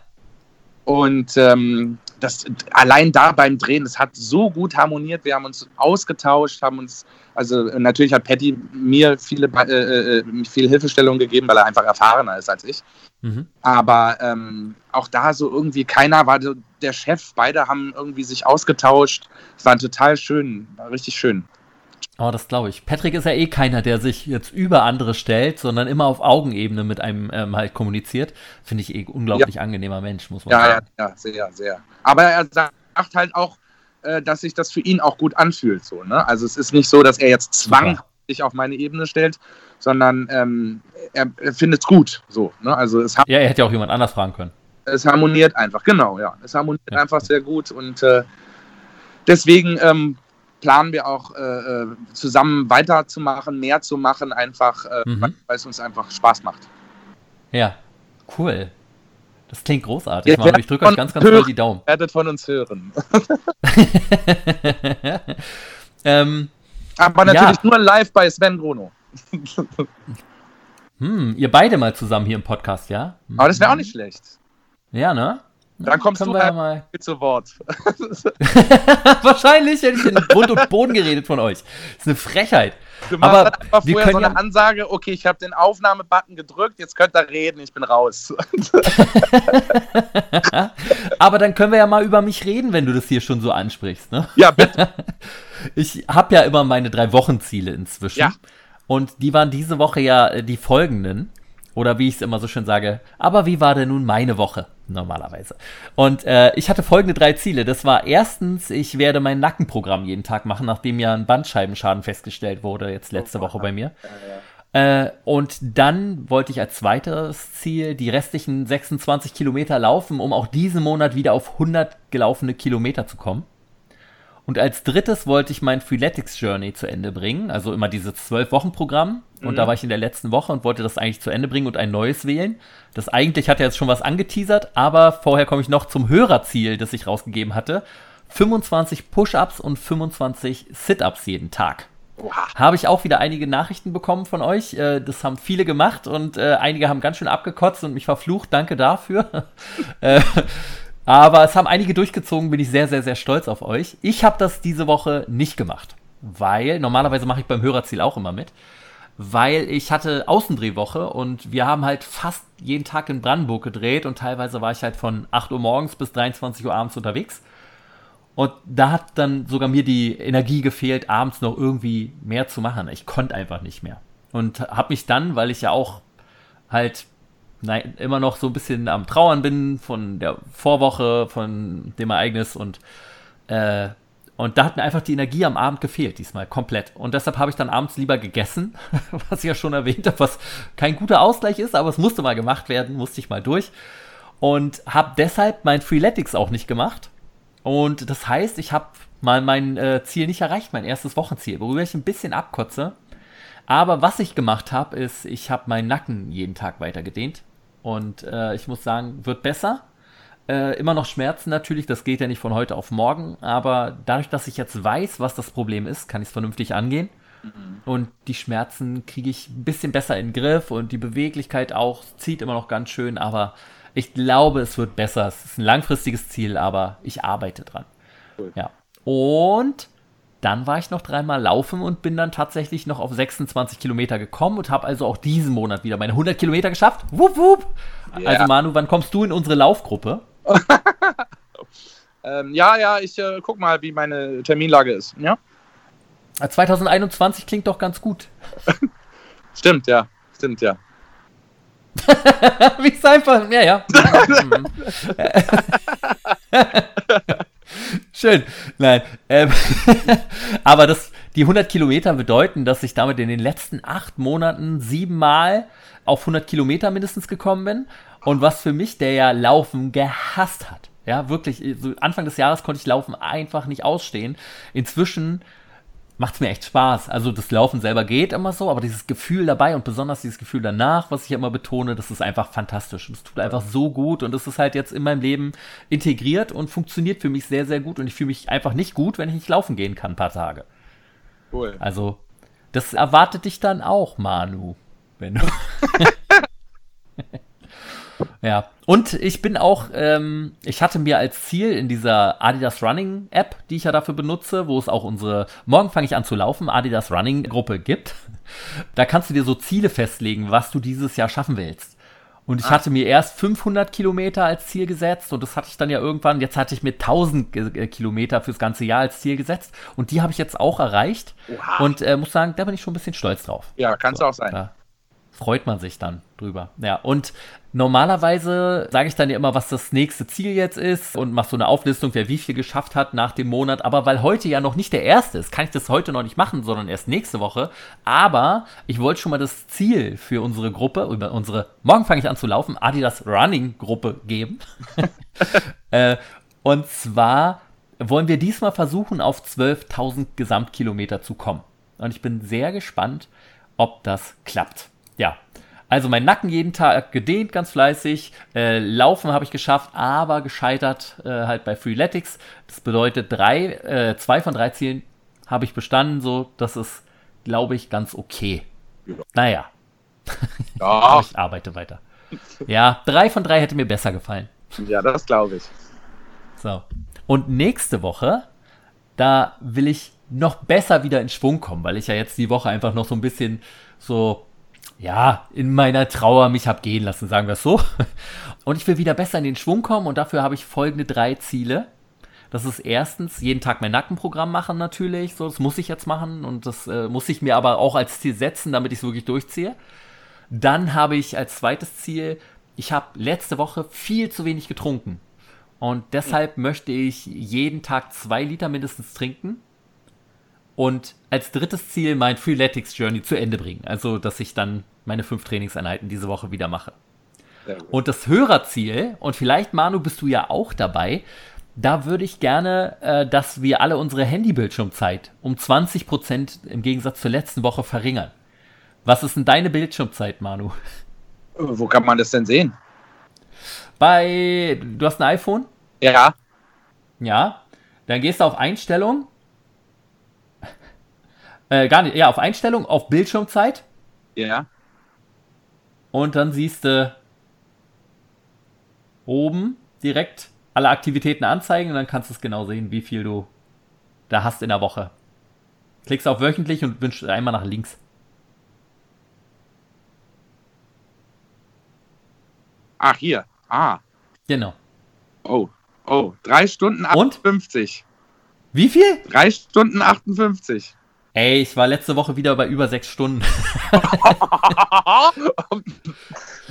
Und ähm, das allein da beim Drehen, das hat so gut harmoniert. Wir haben uns ausgetauscht, haben uns, also natürlich hat Patty mir viele, äh, äh, viel Hilfestellung gegeben, weil er einfach erfahrener ist als ich. Mhm. Aber ähm, auch da so irgendwie keiner war der Chef. Beide haben irgendwie sich ausgetauscht. Es war total schön, war richtig schön. Oh, das glaube ich. Patrick ist ja eh keiner, der sich jetzt über andere stellt, sondern immer auf Augenebene mit einem ähm, halt kommuniziert. Finde ich eh unglaublich ja. angenehmer Mensch, muss man ja, sagen. Ja, ja, sehr, sehr. Aber er sagt halt auch, äh, dass sich das für ihn auch gut anfühlt. So, ne? Also es ist nicht so, dass er jetzt zwanghaft sich auf meine Ebene stellt, sondern ähm, er, er findet es gut. So, ne? also es ja, er hätte ja auch jemand anders fragen können. Es harmoniert einfach, genau, ja. Es harmoniert ja. einfach sehr gut und äh, deswegen ähm, planen wir auch äh, äh, zusammen weiterzumachen, mehr zu machen, einfach, äh, mhm. weil es uns einfach Spaß macht. Ja, cool. Das klingt großartig. Mann. Ich drücke euch ganz, ganz doll die Daumen. Ihr werdet von uns hören. ähm, Aber natürlich ja. nur live bei Sven Bruno. hm, ihr beide mal zusammen hier im Podcast, ja? Aber das wäre auch nicht schlecht. Ja, ne? Dann kommst du halt mal zu Wort. Wahrscheinlich hätte ich in Grund und Boden geredet von euch. Das ist eine Frechheit. Du machst Aber einfach wir vorher so eine ja Ansage, okay, ich habe den Aufnahmebutton gedrückt, jetzt könnt ihr reden, ich bin raus. Aber dann können wir ja mal über mich reden, wenn du das hier schon so ansprichst. Ne? Ja, bitte. Ich habe ja immer meine drei Wochenziele inzwischen. Ja. Und die waren diese Woche ja äh, die folgenden. Oder wie ich es immer so schön sage, aber wie war denn nun meine Woche? Normalerweise. Und äh, ich hatte folgende drei Ziele. Das war erstens, ich werde mein Nackenprogramm jeden Tag machen, nachdem ja ein Bandscheibenschaden festgestellt wurde, jetzt letzte Woche bei mir. Äh, und dann wollte ich als zweites Ziel die restlichen 26 Kilometer laufen, um auch diesen Monat wieder auf 100 gelaufene Kilometer zu kommen. Und als drittes wollte ich mein Freeletics Journey zu Ende bringen, also immer dieses zwölf Wochen Programm. Und mhm. da war ich in der letzten Woche und wollte das eigentlich zu Ende bringen und ein neues wählen. Das eigentlich hat ja jetzt schon was angeteasert, aber vorher komme ich noch zum Hörerziel, das ich rausgegeben hatte. 25 Push-ups und 25 Sit-ups jeden Tag. Habe ich auch wieder einige Nachrichten bekommen von euch. Äh, das haben viele gemacht und äh, einige haben ganz schön abgekotzt und mich verflucht. Danke dafür. Aber es haben einige durchgezogen, bin ich sehr, sehr, sehr stolz auf euch. Ich habe das diese Woche nicht gemacht, weil normalerweise mache ich beim Hörerziel auch immer mit, weil ich hatte Außendrehwoche und wir haben halt fast jeden Tag in Brandenburg gedreht und teilweise war ich halt von 8 Uhr morgens bis 23 Uhr abends unterwegs. Und da hat dann sogar mir die Energie gefehlt, abends noch irgendwie mehr zu machen. Ich konnte einfach nicht mehr. Und habe mich dann, weil ich ja auch halt nein, immer noch so ein bisschen am Trauern bin von der Vorwoche, von dem Ereignis und äh, und da hat mir einfach die Energie am Abend gefehlt, diesmal komplett. Und deshalb habe ich dann abends lieber gegessen, was ich ja schon erwähnt habe, was kein guter Ausgleich ist, aber es musste mal gemacht werden, musste ich mal durch. Und habe deshalb mein Freeletics auch nicht gemacht. Und das heißt, ich habe mal mein äh, Ziel nicht erreicht, mein erstes Wochenziel, worüber ich ein bisschen abkotze. Aber was ich gemacht habe, ist, ich habe meinen Nacken jeden Tag weiter gedehnt. Und äh, ich muss sagen, wird besser. Äh, immer noch Schmerzen natürlich, das geht ja nicht von heute auf morgen, aber dadurch, dass ich jetzt weiß, was das Problem ist, kann ich es vernünftig angehen. Mhm. Und die Schmerzen kriege ich ein bisschen besser in den Griff und die Beweglichkeit auch zieht immer noch ganz schön, aber ich glaube, es wird besser. Es ist ein langfristiges Ziel, aber ich arbeite dran. Cool. Ja. Und dann war ich noch dreimal laufen und bin dann tatsächlich noch auf 26 Kilometer gekommen und habe also auch diesen Monat wieder meine 100 Kilometer geschafft. Wupp, wupp. Yeah. Also Manu, wann kommst du in unsere Laufgruppe? Ähm, ja, ja, ich äh, guck mal, wie meine Terminlage ist. Ja? 2021 klingt doch ganz gut. Stimmt, ja. Stimmt, ja. wie es einfach, ja, ja. Schön. Nein. Ähm, aber das, die 100 Kilometer bedeuten, dass ich damit in den letzten acht Monaten siebenmal auf 100 Kilometer mindestens gekommen bin. Und was für mich, der ja Laufen gehasst hat. Ja, wirklich, so Anfang des Jahres konnte ich Laufen einfach nicht ausstehen. Inzwischen macht es mir echt Spaß. Also das Laufen selber geht immer so, aber dieses Gefühl dabei und besonders dieses Gefühl danach, was ich immer betone, das ist einfach fantastisch. Und es tut einfach so gut und es ist halt jetzt in meinem Leben integriert und funktioniert für mich sehr, sehr gut. Und ich fühle mich einfach nicht gut, wenn ich nicht laufen gehen kann, ein paar Tage. Cool. Also, das erwartet dich dann auch, Manu. Wenn du. Ja, und ich bin auch, ähm, ich hatte mir als Ziel in dieser Adidas Running App, die ich ja dafür benutze, wo es auch unsere Morgen fange ich an zu laufen, Adidas Running Gruppe gibt. Da kannst du dir so Ziele festlegen, was du dieses Jahr schaffen willst. Und ich ah. hatte mir erst 500 Kilometer als Ziel gesetzt und das hatte ich dann ja irgendwann, jetzt hatte ich mir 1000 äh, Kilometer fürs ganze Jahr als Ziel gesetzt und die habe ich jetzt auch erreicht Oha. und äh, muss sagen, da bin ich schon ein bisschen stolz drauf. Ja, kannst so, auch sein. Da freut man sich dann drüber. Ja, und normalerweise sage ich dann ja immer, was das nächste Ziel jetzt ist und mache so eine Auflistung, wer wie viel geschafft hat nach dem Monat. Aber weil heute ja noch nicht der erste ist, kann ich das heute noch nicht machen, sondern erst nächste Woche. Aber ich wollte schon mal das Ziel für unsere Gruppe, unsere Morgen fange ich an zu laufen, Adidas Running Gruppe geben. äh, und zwar wollen wir diesmal versuchen, auf 12.000 Gesamtkilometer zu kommen. Und ich bin sehr gespannt, ob das klappt ja, also mein Nacken jeden Tag gedehnt, ganz fleißig. Äh, Laufen habe ich geschafft, aber gescheitert äh, halt bei Freeletics. Das bedeutet, drei, äh, zwei von drei Zielen habe ich bestanden. So, das ist, glaube ich, ganz okay. Ja. Naja. Ja. ich arbeite weiter. Ja, drei von drei hätte mir besser gefallen. Ja, das glaube ich. So. Und nächste Woche, da will ich noch besser wieder in Schwung kommen, weil ich ja jetzt die Woche einfach noch so ein bisschen so ja, in meiner Trauer mich hab gehen lassen, sagen wir es so. Und ich will wieder besser in den Schwung kommen und dafür habe ich folgende drei Ziele. Das ist erstens jeden Tag mein Nackenprogramm machen natürlich, so das muss ich jetzt machen und das äh, muss ich mir aber auch als Ziel setzen, damit ich es wirklich durchziehe. Dann habe ich als zweites Ziel, ich habe letzte Woche viel zu wenig getrunken und deshalb möchte ich jeden Tag zwei Liter mindestens trinken und als drittes Ziel mein Freeletics Journey zu Ende bringen. Also, dass ich dann meine fünf Trainingseinheiten diese Woche wieder mache. Und das Hörerziel, und vielleicht Manu bist du ja auch dabei, da würde ich gerne, äh, dass wir alle unsere Handybildschirmzeit um 20% im Gegensatz zur letzten Woche verringern. Was ist denn deine Bildschirmzeit, Manu? Wo kann man das denn sehen? Bei, du hast ein iPhone? Ja. Ja. Dann gehst du auf Einstellung äh, gar nicht, ja, auf Einstellung, auf Bildschirmzeit. Ja. Und dann siehst du oben direkt alle Aktivitäten anzeigen und dann kannst du es genau sehen, wie viel du da hast in der Woche. Klickst auf wöchentlich und wünschst einmal nach links. Ach, hier. Ah. Genau. Oh, oh. Drei Stunden 58. Und? Wie viel? Drei Stunden 58. Ey, ich war letzte Woche wieder bei über sechs Stunden.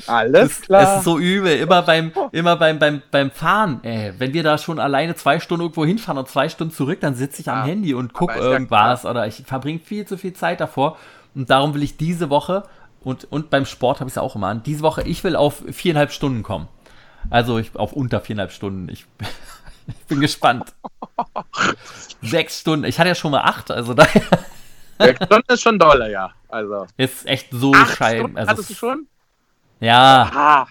Alles klar. Es ist so übel, immer beim, immer beim, beim, beim Fahren. Ey, wenn wir da schon alleine zwei Stunden irgendwo hinfahren und zwei Stunden zurück, dann sitze ich am ja, Handy und gucke irgendwas ja oder ich verbringe viel zu viel Zeit davor. Und darum will ich diese Woche und, und beim Sport habe ich es auch immer an. Diese Woche, ich will auf viereinhalb Stunden kommen. Also ich, auf unter viereinhalb Stunden. Ich, ich bin gespannt. Sechs Stunden. Ich hatte ja schon mal acht, also daher. Sechs Stunden ist schon dolle, ja. Also. Ist echt so schein. Also Hattest du schon? Ja. Aha.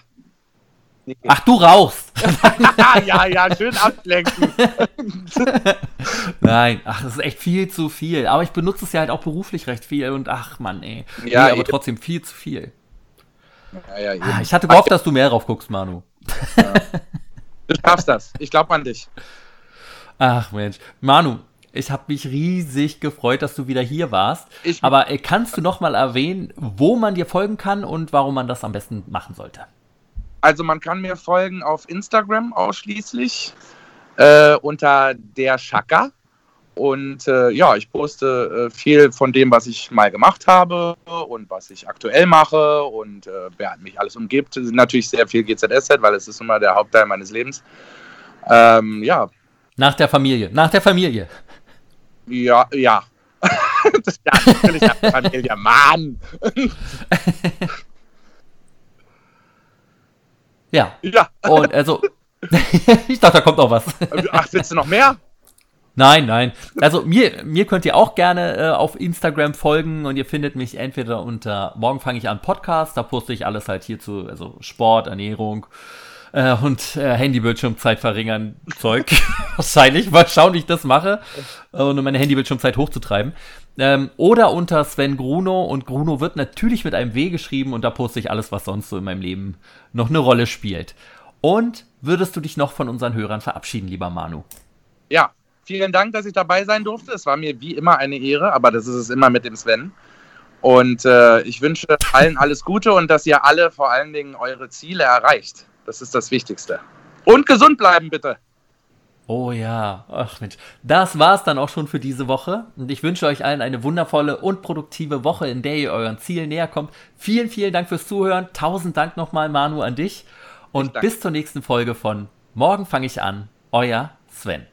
Nee. Ach, du rauchst. ja, ja, schön ablenken. Nein, ach, das ist echt viel zu viel. Aber ich benutze es ja halt auch beruflich recht viel und ach Mann, ey. Ja, nee, aber trotzdem viel zu viel. Ja, ja, ah, ich hatte gehofft, dass du mehr drauf guckst, Manu. Ja. Du schaffst das. Ich glaube an dich. Ach Mensch. Manu, ich habe mich riesig gefreut, dass du wieder hier warst. Ich Aber äh, kannst du noch mal erwähnen, wo man dir folgen kann und warum man das am besten machen sollte? Also man kann mir folgen auf Instagram ausschließlich. äh, unter der Schaka. Und äh, ja, ich poste äh, viel von dem, was ich mal gemacht habe und was ich aktuell mache und äh, wer mich alles umgibt. Natürlich sehr viel GZSZ, weil es ist immer der Hauptteil meines Lebens. Ähm, ja. Nach der Familie, nach der Familie. Ja, ja. das, ja, natürlich nach der Familie. Mann! ja. Ja. Und also, ich dachte, da kommt noch was. Ach, willst du noch mehr? Nein, nein. Also mir, mir könnt ihr auch gerne äh, auf Instagram folgen und ihr findet mich entweder unter Morgen fange ich an Podcast, da poste ich alles halt hierzu, also Sport, Ernährung äh, und äh, Handybildschirmzeit verringern Zeug. Wahrscheinlich, mal schauen, wie ich das mache, äh, um meine Handybildschirmzeit hochzutreiben. Ähm, oder unter Sven Gruno und Gruno wird natürlich mit einem W geschrieben und da poste ich alles, was sonst so in meinem Leben noch eine Rolle spielt. Und würdest du dich noch von unseren Hörern verabschieden, lieber Manu? Ja, Vielen Dank, dass ich dabei sein durfte. Es war mir wie immer eine Ehre, aber das ist es immer mit dem Sven. Und äh, ich wünsche allen alles Gute und dass ihr alle vor allen Dingen eure Ziele erreicht. Das ist das Wichtigste. Und gesund bleiben, bitte. Oh ja, ach Mensch. Das war's dann auch schon für diese Woche. Und ich wünsche euch allen eine wundervolle und produktive Woche, in der ihr euren Zielen näher kommt. Vielen, vielen Dank fürs Zuhören. Tausend Dank nochmal, Manu, an dich. Und bis zur nächsten Folge von Morgen fange ich an. Euer Sven.